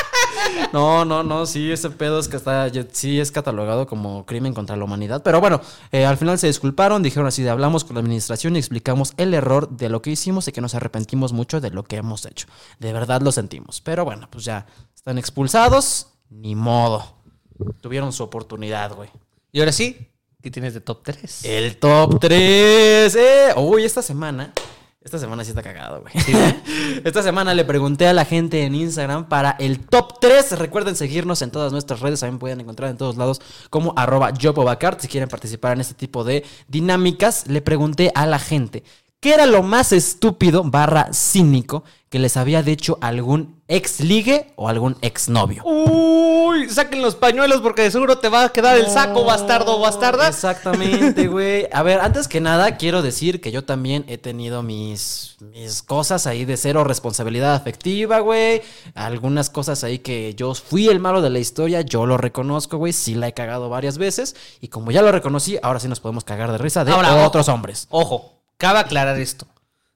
No, no, no, sí, ese pedo es que está, sí es catalogado como crimen contra la humanidad. Pero bueno, eh, al final se disculparon, dijeron así de hablamos con la administración y explicamos el error de lo que hicimos y que nos arrepentimos mucho de lo que hemos hecho. De verdad lo sentimos. Pero bueno, pues ya están expulsados, ni modo. Tuvieron su oportunidad, güey. Y ahora sí, ¿qué tienes de top 3? El top 3. Eh. Uy, esta semana. Esta semana sí está cagado, güey. <laughs> esta semana le pregunté a la gente en Instagram para el top 3. Recuerden seguirnos en todas nuestras redes. También pueden encontrar en todos lados como arroba. Si quieren participar en este tipo de dinámicas, le pregunté a la gente qué era lo más estúpido barra cínico que les había dicho algún ex ligue o algún ex novio. Uy, saquen los pañuelos porque de seguro te va a quedar el saco, bastardo o bastarda. Exactamente, güey. A ver, antes que nada, quiero decir que yo también he tenido mis, mis cosas ahí de cero responsabilidad afectiva, güey. Algunas cosas ahí que yo fui el malo de la historia, yo lo reconozco, güey. Sí la he cagado varias veces. Y como ya lo reconocí, ahora sí nos podemos cagar de risa de Ahora, otros ojo. hombres. Ojo, cabe aclarar esto.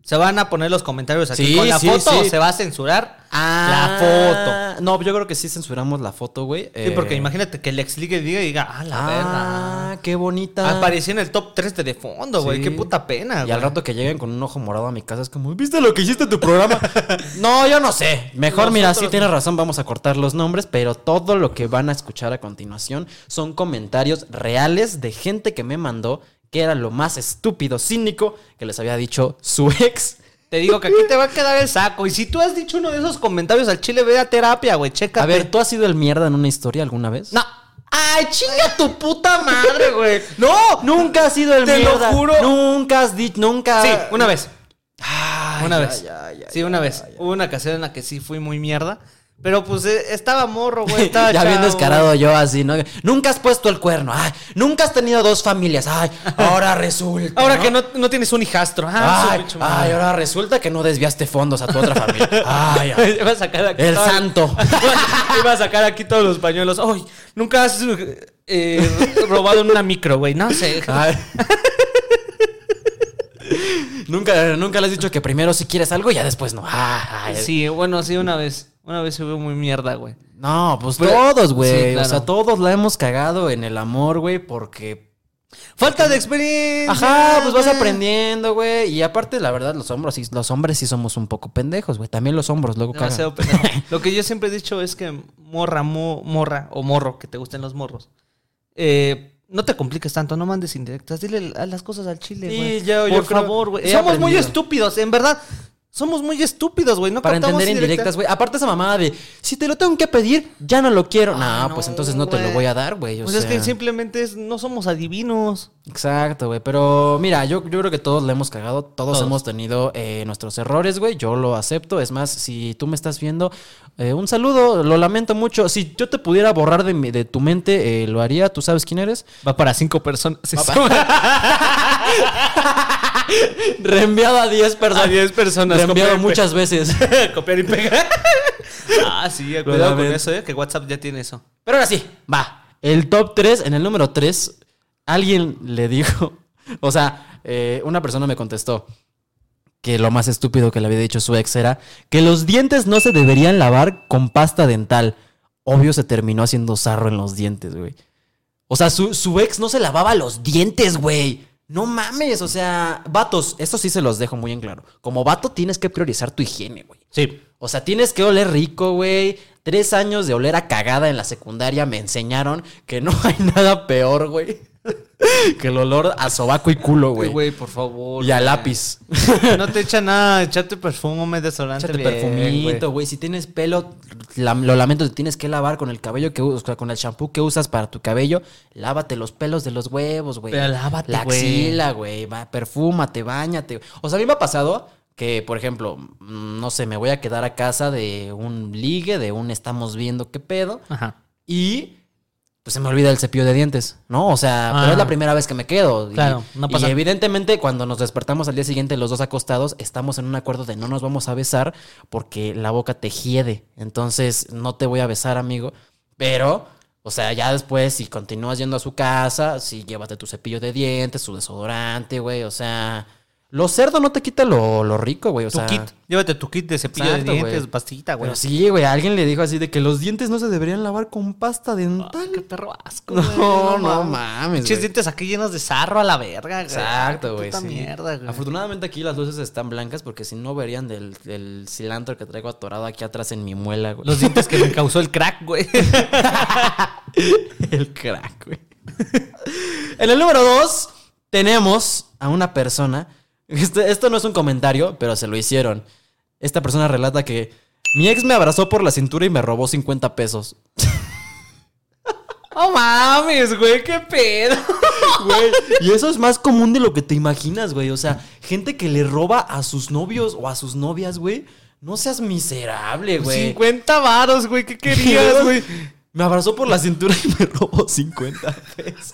¿Se van a poner los comentarios aquí Sí, con la sí, foto sí. o se va a censurar Ah, la foto? No, yo creo que sí censuramos la foto, güey. Sí, porque Eh, imagínate que el ex ligue diga y diga, ah, la. Ah, qué bonita. Apareció en el top 3 de de fondo, güey. Qué puta pena, Y güey. al rato que lleguen con un ojo morado a mi casa es como, ¿viste lo que hiciste en tu programa? <laughs> no, yo no sé. Mejor, mira, sí tienes razón, vamos a cortar los nombres, pero todo lo que van a escuchar a continuación son comentarios reales de gente que me mandó que era lo más estúpido, cínico que les había dicho su ex. Te digo que aquí te va a quedar el saco. Y si tú has dicho uno de esos comentarios al chile, ve a terapia, güey. Chécate. A ver, ¿tú has sido el mierda en una historia alguna vez? No. ¡Ay, chinga tu puta madre, güey! <laughs> No, nunca has sido el Te lo mierda. juro. Nunca has dicho, nunca. Sí, una vez. Ay, Una vez. ay, ay, sí, una vez. Hubo una ocasión en la que sí fui muy mierda. Pero pues eh, estaba morro, güey. <laughs> Estaba ya bien chavo, descarado yo así, ¿no? Nunca has puesto el cuerno. Ay, nunca has tenido dos familias. Ay, ahora resulta. Ahora que no, no tienes un hijastro. Ah, Ay, ay, ahora resulta que no desviaste fondos a tu otra familia. Ay, ay. <laughs> Iba a sacar aquí El todo- santo. <laughs> Iba a sacar aquí todos los pañuelos. Ay, nunca has eh, robado en una micro, güey. No sé. Ay. nunca, nunca le has dicho que primero si quieres algo y ya después no. Ay, ay. Sí, bueno, sí, una vez. Una vez se vio muy mierda, güey. No, pues Pero- todos, güey. Sí, O sea, todos la hemos cagado en el amor, güey, porque Falta de experiencia. Ajá, pues vas aprendiendo, güey. Y aparte, la verdad, los hombros, sí- los hombres sí somos un poco pendejos, güey. También los hombros luego cagan. Demasiado pendejo. <laughs> Lo que yo siempre he dicho es que morra, mo- morra o morro, que te gusten los morros. eh, no te compliques tanto, no mandes indirectas. Dile las cosas al chile, Sí, güey. yo- yo Por creo- favor, güey. Somos muy estúpidos, en verdad. Somos muy estúpidos, güey. No Para entender indirectas, güey. Aparte esa mamada de, si te lo tengo que pedir, ya no lo quiero. Ah, no, pues entonces no te lo voy a dar, güey. o Pues es que sea. simplemente es- no somos adivinos. Exacto, güey. Pero mira, yo, yo creo que todos le hemos cagado. Todos, Todos. hemos tenido eh, nuestros errores, güey. Yo lo acepto. Es más, si tú me estás viendo, eh, un saludo. Lo lamento mucho. Si yo te pudiera borrar de, mi- de tu mente, eh, lo haría. ¿Tú sabes quién eres? Va para cinco personas. <laughs> <laughs> <laughs> Reenviado a 10 personas. A 10 personas. Reenviado muchas veces. <laughs> Copiar y pegar. <laughs> ah, sí, cuidado con eso, eh, que WhatsApp ya tiene eso. Pero ahora sí, va. El top 3, en el número 3, alguien le dijo, o sea, eh, una persona me contestó que lo más estúpido que le había dicho su ex era que los dientes no se deberían lavar con pasta dental. Obvio se terminó haciendo sarro en los dientes, güey. O sea, su, su ex no se lavaba los dientes, güey. No mames, o sea, vatos, eso sí se los dejo muy en claro. Como vato tienes que priorizar tu higiene, güey. Sí. O sea, tienes que oler rico, güey. Tres años de oler a cagada en la secundaria me enseñaron que no <laughs> hay nada peor, güey. <laughs> que el olor a sobaco y culo, Güey, güey. por favor. Y a lápiz. <laughs> No te echa nada, echate perfume, desodorante. Échate bien, perfumito, güey. Si tienes pelo, la- lo lamento, te tienes que lavar con el cabello que usas, con el shampoo que usas para tu cabello. Lávate los pelos de los huevos, güey. Pero lávate, La güey. axila, güey. Perfúmate, bañate. O sea, a mí me ha pasado que, por ejemplo, mm, no sé, me voy a quedar a casa de un ligue, de un estamos viendo qué pedo. Ajá. y pues se me olvida el cepillo de dientes, ¿no? O sea, Ah. pero es la primera vez que me quedo. Y- Claro, no pasa- Y evidentemente cuando nos despertamos al día siguiente los dos acostados, estamos en un acuerdo de no nos vamos a besar porque la boca te hiede. Entonces no te voy a besar, amigo. Pero, o sea, ya después si continúas yendo a su casa, sí llévate tu cepillo de dientes, su desodorante, güey. O sea, lo cerdo no te quita lo, lo rico, güey. O Tu sea, kit. Llévate tu kit de cepillo Exacto, de dientes, güey. pastillita, güey. Pero sí, güey, alguien le dijo así de que los dientes no se deberían lavar con pasta dental. Ay, qué perro asco, No, güey. no mames, Pinches dientes aquí llenos de sarro a la verga, güey. Exacto, güey. puta sí. mierda, güey. Afortunadamente aquí las luces están blancas porque si no verían del, del cilantro que traigo atorado aquí atrás en mi muela, güey. Los dientes que me <laughs> causó el crack, güey. el crack, güey. en el número dos tenemos a una persona. Este- esto no es un comentario, pero se lo hicieron. Esta persona relata que mi ex me abrazó por la cintura y me robó 50 pesos. No <laughs> mames, güey, qué pedo. Güey, y eso es más común de lo que te imaginas, güey. O sea, gente que le roba a sus novios o a sus novias, güey. No seas miserable, güey. 50 varos, güey, ¿qué <laughs> querías, güey? Me abrazó por la cintura y me robó 50 pesos.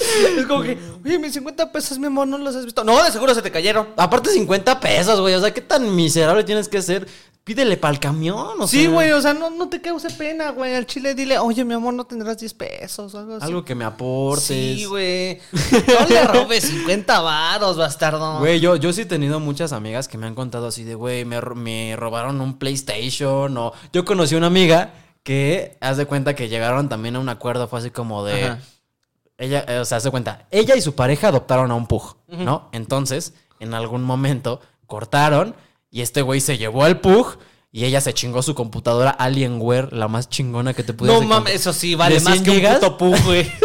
<laughs> Es como que, oye, mis 50 pesos, mi amor, no los has visto. No, de seguro se te cayeron. Aparte 50 pesos, güey. O sea, ¿qué tan miserable tienes que ser? Pídele para el camión, o Sí, sea, güey, o sea, no, no te cause pena, güey. Al chile dile, oye, mi amor, no tendrás 10 pesos o algo así. Algo que me aportes. Sí, güey. No le robes 50 varos, bastardo. Güey, yo, yo sí he tenido muchas amigas que me han contado así de, güey, me, me robaron un PlayStation o... Yo conocí una amiga que, haz de cuenta que llegaron también a un acuerdo, fue así como de... Ajá. Ella, eh, o sea, de cuenta, ella y su pareja adoptaron a un pug, ¿no? Entonces, en algún momento, cortaron y este güey se llevó al pug y ella se chingó su computadora Alienware, la más chingona que te pudieras No mames, eso sí, vale ¿De más 100 que un gigas? puto pug, güey. <laughs>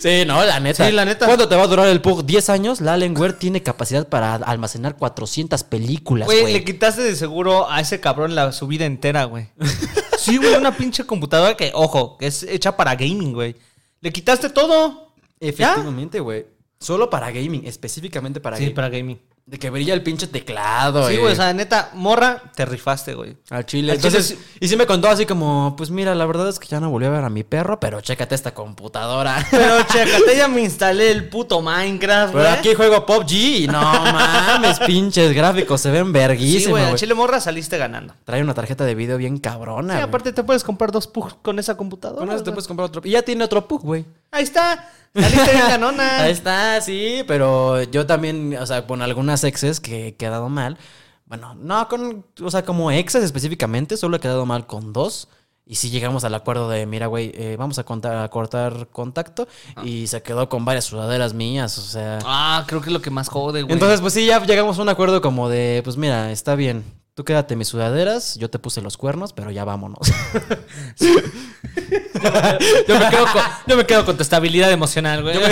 Sí, no, la neta. Sí, la neta. ¿Cuánto te va a durar el Pug? ¿10 años? La Alienware tiene capacidad para almacenar 400 películas, Güey, güey. le quitaste de seguro a ese cabrón la su vida entera, güey. <laughs> Sí, güey, una pinche computadora que, ojo, que es hecha para gaming, güey. Le quitaste todo. Efectivamente, güey. Solo para gaming, específicamente para Sí, gaming. para gaming. De que brilla el pinche teclado, Sí, eh. güey, o sea, neta, morra, te rifaste, güey. Al chile. Al chile Entonces, y sí me contó así como, pues mira, la verdad es que ya no volví a ver a mi perro, pero chécate esta computadora. <laughs> Pero chécate, ya me instalé el puto Minecraft, Pero güey. aquí juego PUBG y no mames, <laughs> pinches gráficos, se ven Sí, verguísimos, güey, al güey. chile morra saliste ganando. Trae una tarjeta de video bien cabrona, Sí, güey. aparte te puedes comprar dos pugs con esa computadora. Con eso te güey. puedes comprar otro. Y ya tiene otro PUG, güey. Ahí está. Saliste bien ganona. Ahí está, sí, pero yo también, o sea, con algunas exes que he quedado mal. Bueno, no con, o sea, como exes específicamente, solo he quedado mal con dos. Y sí llegamos al acuerdo de, mira, güey, eh, vamos a, contar, a cortar contacto. Y se quedó con varias sudaderas mías, o sea. Ah, creo que es lo que más jode, güey. Entonces, pues sí, ya llegamos a un acuerdo como de, pues mira, está bien. Tú quédate mis sudaderas, yo te puse los cuernos, pero ya vámonos. <laughs> yo, me quedo con, yo me quedo con tu estabilidad emocional, güey. <laughs>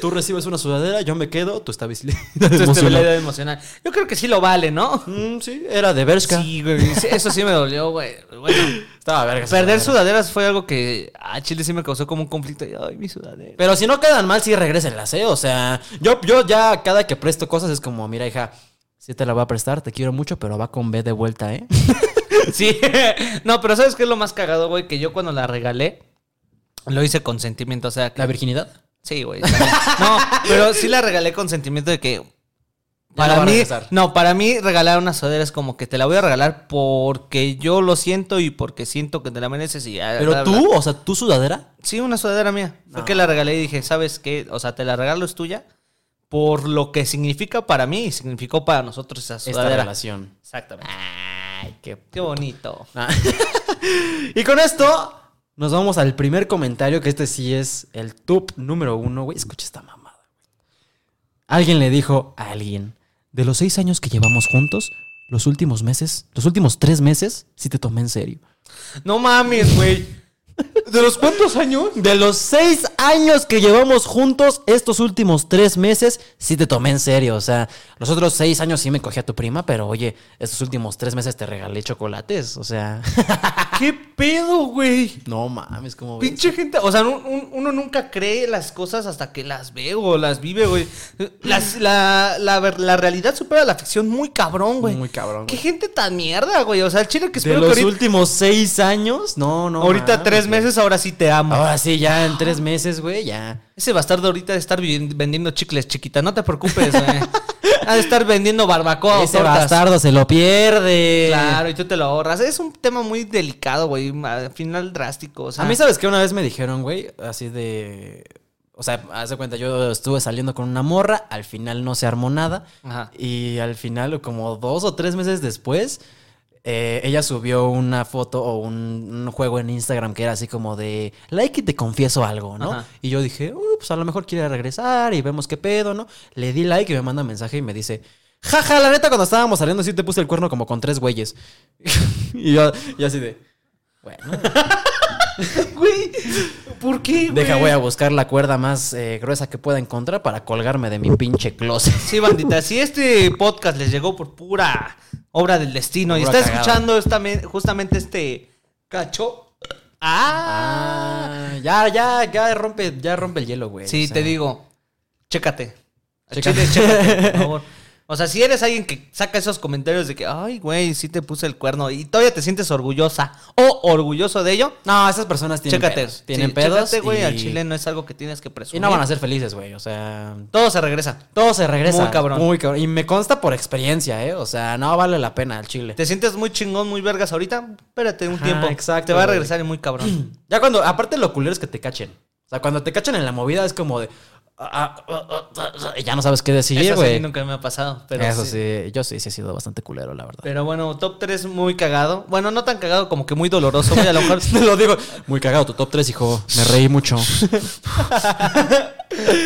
Tú recibes una sudadera, yo me quedo, tu <laughs> estabilidad Tu emocional. estabilidad emocional. Yo creo que sí lo vale, ¿no? Mm, sí, era de Bershka. Sí, güey. Eso sí me dolió, güey. Bueno, Estaba verga. perder sudadera. sudaderas fue algo que a Chile sí me causó como un conflicto. Ay, mi sudadera. Pero si no quedan mal, sí regrésenlas, ¿eh? O sea, yo, yo ya cada que presto cosas es como, mira, hija, sí te la voy a prestar, te quiero mucho, pero va con B de vuelta, ¿eh? <laughs> Sí. <laughs> No, pero ¿sabes qué es lo más cagado, güey? Que yo cuando la regalé, lo hice con sentimiento. O sea, que La virginidad. Sí, güey. No, pero sí la regalé con sentimiento de que. Para mí, no, para mí regalar una sudadera es como que te la voy a regalar porque yo lo siento y porque siento que te la mereces y ya. Pero bla, bla. tú, o sea, tu sudadera. Sí, una sudadera mía. Fue No. que la regalé y dije, ¿sabes qué? O sea, te la regalo es tuya por lo que significa para mí y significó para nosotros esa Esta sudadera. relación. Exactamente. Ay, qué. Qué bonito. <laughs> Ah. y con esto, nos vamos al primer comentario, que este sí es el top número uno, güey. Escucha esta mamada. Alguien le dijo a alguien, de los seis años que llevamos juntos, los últimos meses, los últimos tres meses, sí te tomé en serio. No mames, güey. ¿De los cuántos años? De los seis años que llevamos juntos, estos últimos tres meses sí te tomé en serio. O sea, los otros seis años sí me cogí a tu prima, pero oye, estos últimos tres meses te regalé chocolates. O sea, <laughs> ¿Qué pedo, güey? no mames, como ves? Pinche gente, o sea, un- un- uno nunca cree las cosas hasta que las ve o las vive, güey. Las- la, la, la realidad supera la ficción muy cabrón, güey. Muy cabrón, Qué güey. gente tan mierda, güey. O sea, el chile que De espero que los ahorita, últimos seis años, no, no. ahorita mames, tres güey. meses, ahora sí te amo. Ahora sí, ya en <gasps> tres meses, güey, ya. Ese bastardo ahorita de estar vendiendo chicles, chiquita. No te preocupes, güey. <laughs> Ha de estar vendiendo barbacoa Ese tortas. bastardo se lo pierde. Claro, y tú te lo ahorras. Es un tema muy delicado, güey. Al final drástico. O sea, A mí, ¿sabes qué? Una vez me dijeron, güey, así de. O sea, haz de cuenta, yo estuve saliendo con una morra, al final no se armó nada. Ajá. Y al final, como dos o tres meses después, eh, ella subió una foto o un, un juego en Instagram que era así como de like y te confieso algo, ¿no? Ajá. Y yo dije, "Uh, pues a lo mejor quiere regresar y vemos qué pedo, ¿no? Le di like y me manda mensaje y me dice, jaja, la neta, cuando estábamos saliendo sí te puse el cuerno como con tres güeyes. <laughs> y yo, yo así de, bueno. <laughs> <laughs> Güey, ¿por qué, güey? Deja, voy a buscar la cuerda más eh, gruesa que pueda encontrar para colgarme de mi pinche closet. Sí, bandita, si este podcast les llegó por pura obra del destino y está cagada. escuchando esta justamente este cacho. Ah, Ah, ya, ya, ya rompe, ya rompe el hielo, güey. sí, O sea, te digo, chécate. Chécate. chécate, por favor. <laughs> O sea, si eres alguien que saca esos comentarios de que, ay, güey, sí te puse el cuerno y todavía te sientes orgullosa o orgulloso de ello, No, esas personas tienen chécate. pedos. Tienen Sí, pedos. Chécate, güey, y, al chile no es algo que tienes que y presumir. no van a ser felices, güey. O sea, Todo se regresa. todo se regresa. Muy cabrón. Muy cabrón. Y me consta por experiencia, ¿eh? O sea, no vale la pena al chile. ¿Te sientes muy chingón, muy vergas ahorita? Espérate un Ajá, tiempo. exacto, Te va a regresar y muy cabrón. <clears throat> Ya cuando, aparte lo culero es que te cachen. O sea, cuando te cachan en la movida es como de. Ah, ah, ah, ya no sabes qué decir, Eso sí güey. nunca me ha pasado. Pero Eso sí. sí, yo sí, sí he sido bastante culero, la verdad. Pero bueno, top 3 muy cagado. Bueno, no tan cagado como que muy doloroso, güey. A lo mejor. Te <laughs> lo digo. Muy cagado tu top 3, hijo. Me reí mucho. <laughs>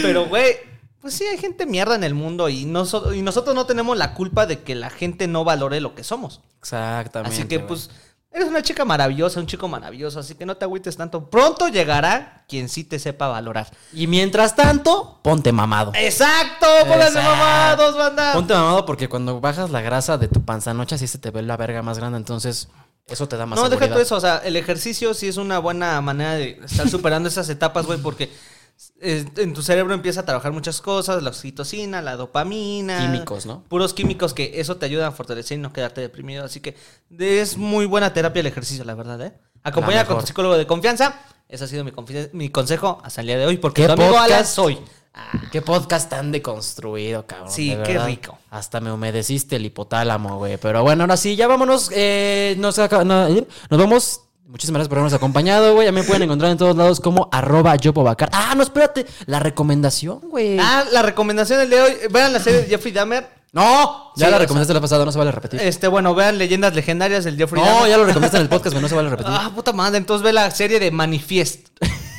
Pero, güey, pues sí, hay gente mierda en el mundo y, noso- y nosotros no tenemos la culpa de que la gente no valore lo que somos. Exactamente. Así que, güey. pues, eres una chica maravillosa, un chico maravilloso. Así que no te agüites tanto. Pronto llegará quien sí te sepa valorar. Y mientras tanto, ponte mamado. ¡Exacto! ¡Pónganse mamados, banda! Ponte mamado porque cuando bajas la grasa de tu panzanocha, sí se te ve la verga más grande. Entonces, eso te da más No, deja seguridad. todo eso. O sea, el ejercicio sí es una buena manera de estar superando esas etapas, güey, porque en tu cerebro empieza a trabajar muchas cosas, la oxitocina, la dopamina. Químicos, ¿no? Puros químicos que eso te ayuda a fortalecer y no quedarte deprimido. Así que es muy buena terapia el ejercicio, la verdad, ¿eh? Acompaña con tu psicólogo de confianza. Ese ha sido mi, consejo hasta el día de hoy, porque ¿Qué tu amigo? Alan soy. Qué podcast tan deconstruido, cabrón. Sí, de qué rico. Hasta me humedeciste el hipotálamo, güey. Pero bueno, ahora sí, ya vámonos. eh, nos, eh, nos vamos. Muchísimas gracias por habernos acompañado, güey. Ya me pueden encontrar en todos lados como arroba yopobacar. Ah, no, espérate. La recomendación, güey. Ah, la recomendación del día de hoy. Vean la serie de Jeffrey Dahmer. no, ya Sí, la o recomendaste la pasada, no se vale repetir. Este, bueno, vean Leyendas Legendarias del Jeffrey no, Dahmer. ya lo recomendaste en el podcast, güey, no se vale repetir. Ah, puta madre. Entonces ve la serie de Manifest.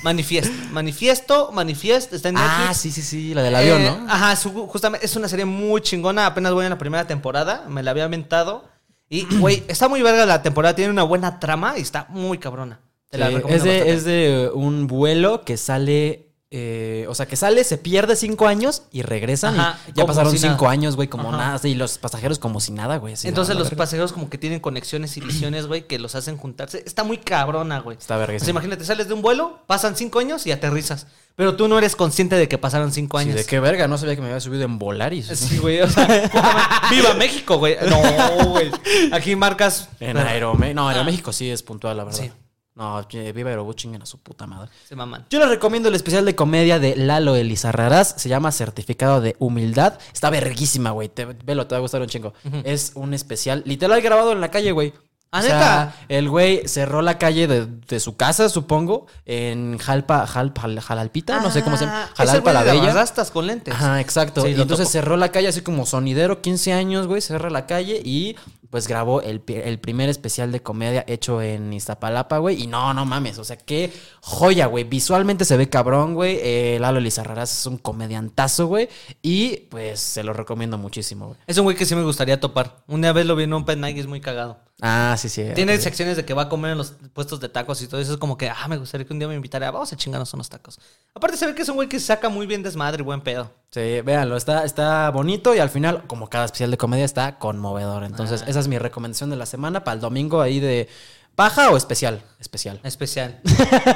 Manifest. Manifiesto, Manifest, está en Netflix. Ah, sí, sí, sí, la del avión, Eh, ¿no? Ajá, su- justamente es una serie muy chingona. Apenas voy en la primera temporada. Me la había aventado. Y, güey, está muy verga la temporada. Tiene una buena trama y está muy cabrona. Te la Sí, recomiendo es, de, es de un vuelo que sale. Eh, o sea, que sale, se pierde cinco años y regresan. Ajá, y ya pasaron si nada. cinco años, güey, como Ajá. nada. Y los pasajeros como si nada, güey. Entonces la los pasajeros como que tienen conexiones y visiones, güey, que los hacen juntarse. Está muy cabrona, güey. Está O sea, imagínate, sales de un vuelo, pasan cinco años y aterrizas. Pero tú no eres consciente de que pasaron cinco años. ¿De qué verga? No sabía que me había subido en Volaris. Sí, güey. O sea. <laughs> <laughs> ¡Viva México, güey! No, güey. Aquí marcas. En Aeroméxico. No, Aeroméxico sí es puntual, la verdad. Sí. No, que viva Aerobús, chinguen a su puta madre. Se maman. Yo les recomiendo el especial de comedia de Lalo Elizarrarás. Se llama Certificado de Humildad. Está verguísima, güey. Te, velo, te va a gustar un chingo. Es un especial literal grabado en la calle, güey. ¿Ah, O sea, neta? el güey cerró la calle de, de su casa, supongo, en Jalpa, Jalpa, Jal- Jalalpita, no sé cómo se llama. Ah, Jalalpa la Bella. rastas con lentes. Ajá, exacto. Sí, y entonces topo. cerró la calle así como sonidero, 15 años, güey, cerra la calle y pues grabó el, el primer especial de comedia hecho en Iztapalapa, güey. Y no, no mames, o sea, qué joya, güey. Visualmente se ve cabrón, güey. Eh, Lalo Elizarrarás es un comediantazo, güey. Y pues se lo recomiendo muchísimo, güey. Es un güey que sí me gustaría topar. Una vez lo vi en un pen night y es muy cagado. Ah, sí, sí. Tiene secciones de que va a comer en los puestos de tacos y todo eso. Es como que, ah, me gustaría que un día me invitara. Vamos a chingarnos unos tacos. Aparte, se ve que es un güey que saca muy bien desmadre y buen pedo. Sí, véanlo, está, está bonito y al final, como cada especial de comedia, está conmovedor. Entonces, esa es mi recomendación de la semana para el domingo ahí de paja o especial. Especial. Especial.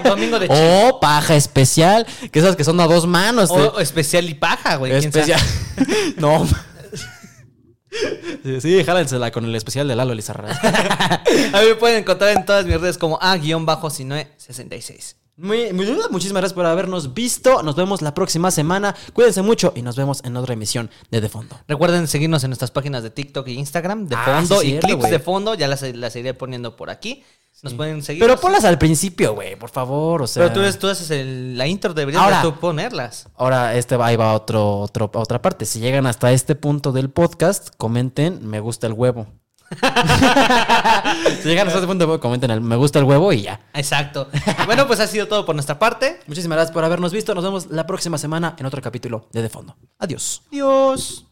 Domingo de. <laughs> O paja especial, que esas que son a dos manos. O, te- o especial y paja, güey. especial. <laughs> no. Sí, sí, jálensela con el especial de Lalo Lizarra. <laughs> A mí me pueden encontrar en todas mis redes como A-Sinue66. Muy, muy- muchísimas gracias por habernos visto. Nos vemos la próxima semana. Cuídense mucho y nos vemos en otra emisión de De Fondo. Recuerden seguirnos en nuestras páginas de TikTok e Instagram, de Ah, fondo sí, y cierto, clips de fondo. Ya las, las iré poniendo por aquí. Nos pueden seguir. Pero ponlas al principio, güey, por favor. O sea. Pero tú, tú haces el- la intro, deberías Ahora. tú ponerlas. Ahora, este va, ahí va otro, otro, otra parte. Si llegan hasta este punto del podcast, comenten me gusta el huevo. <laughs> si llegan hasta este punto, comenten el me gusta el huevo y ya. Exacto. bueno, pues ha sido todo por nuestra parte. Muchísimas gracias por habernos visto. Nos vemos la próxima semana en otro capítulo de De Fondo. Adiós. Adiós.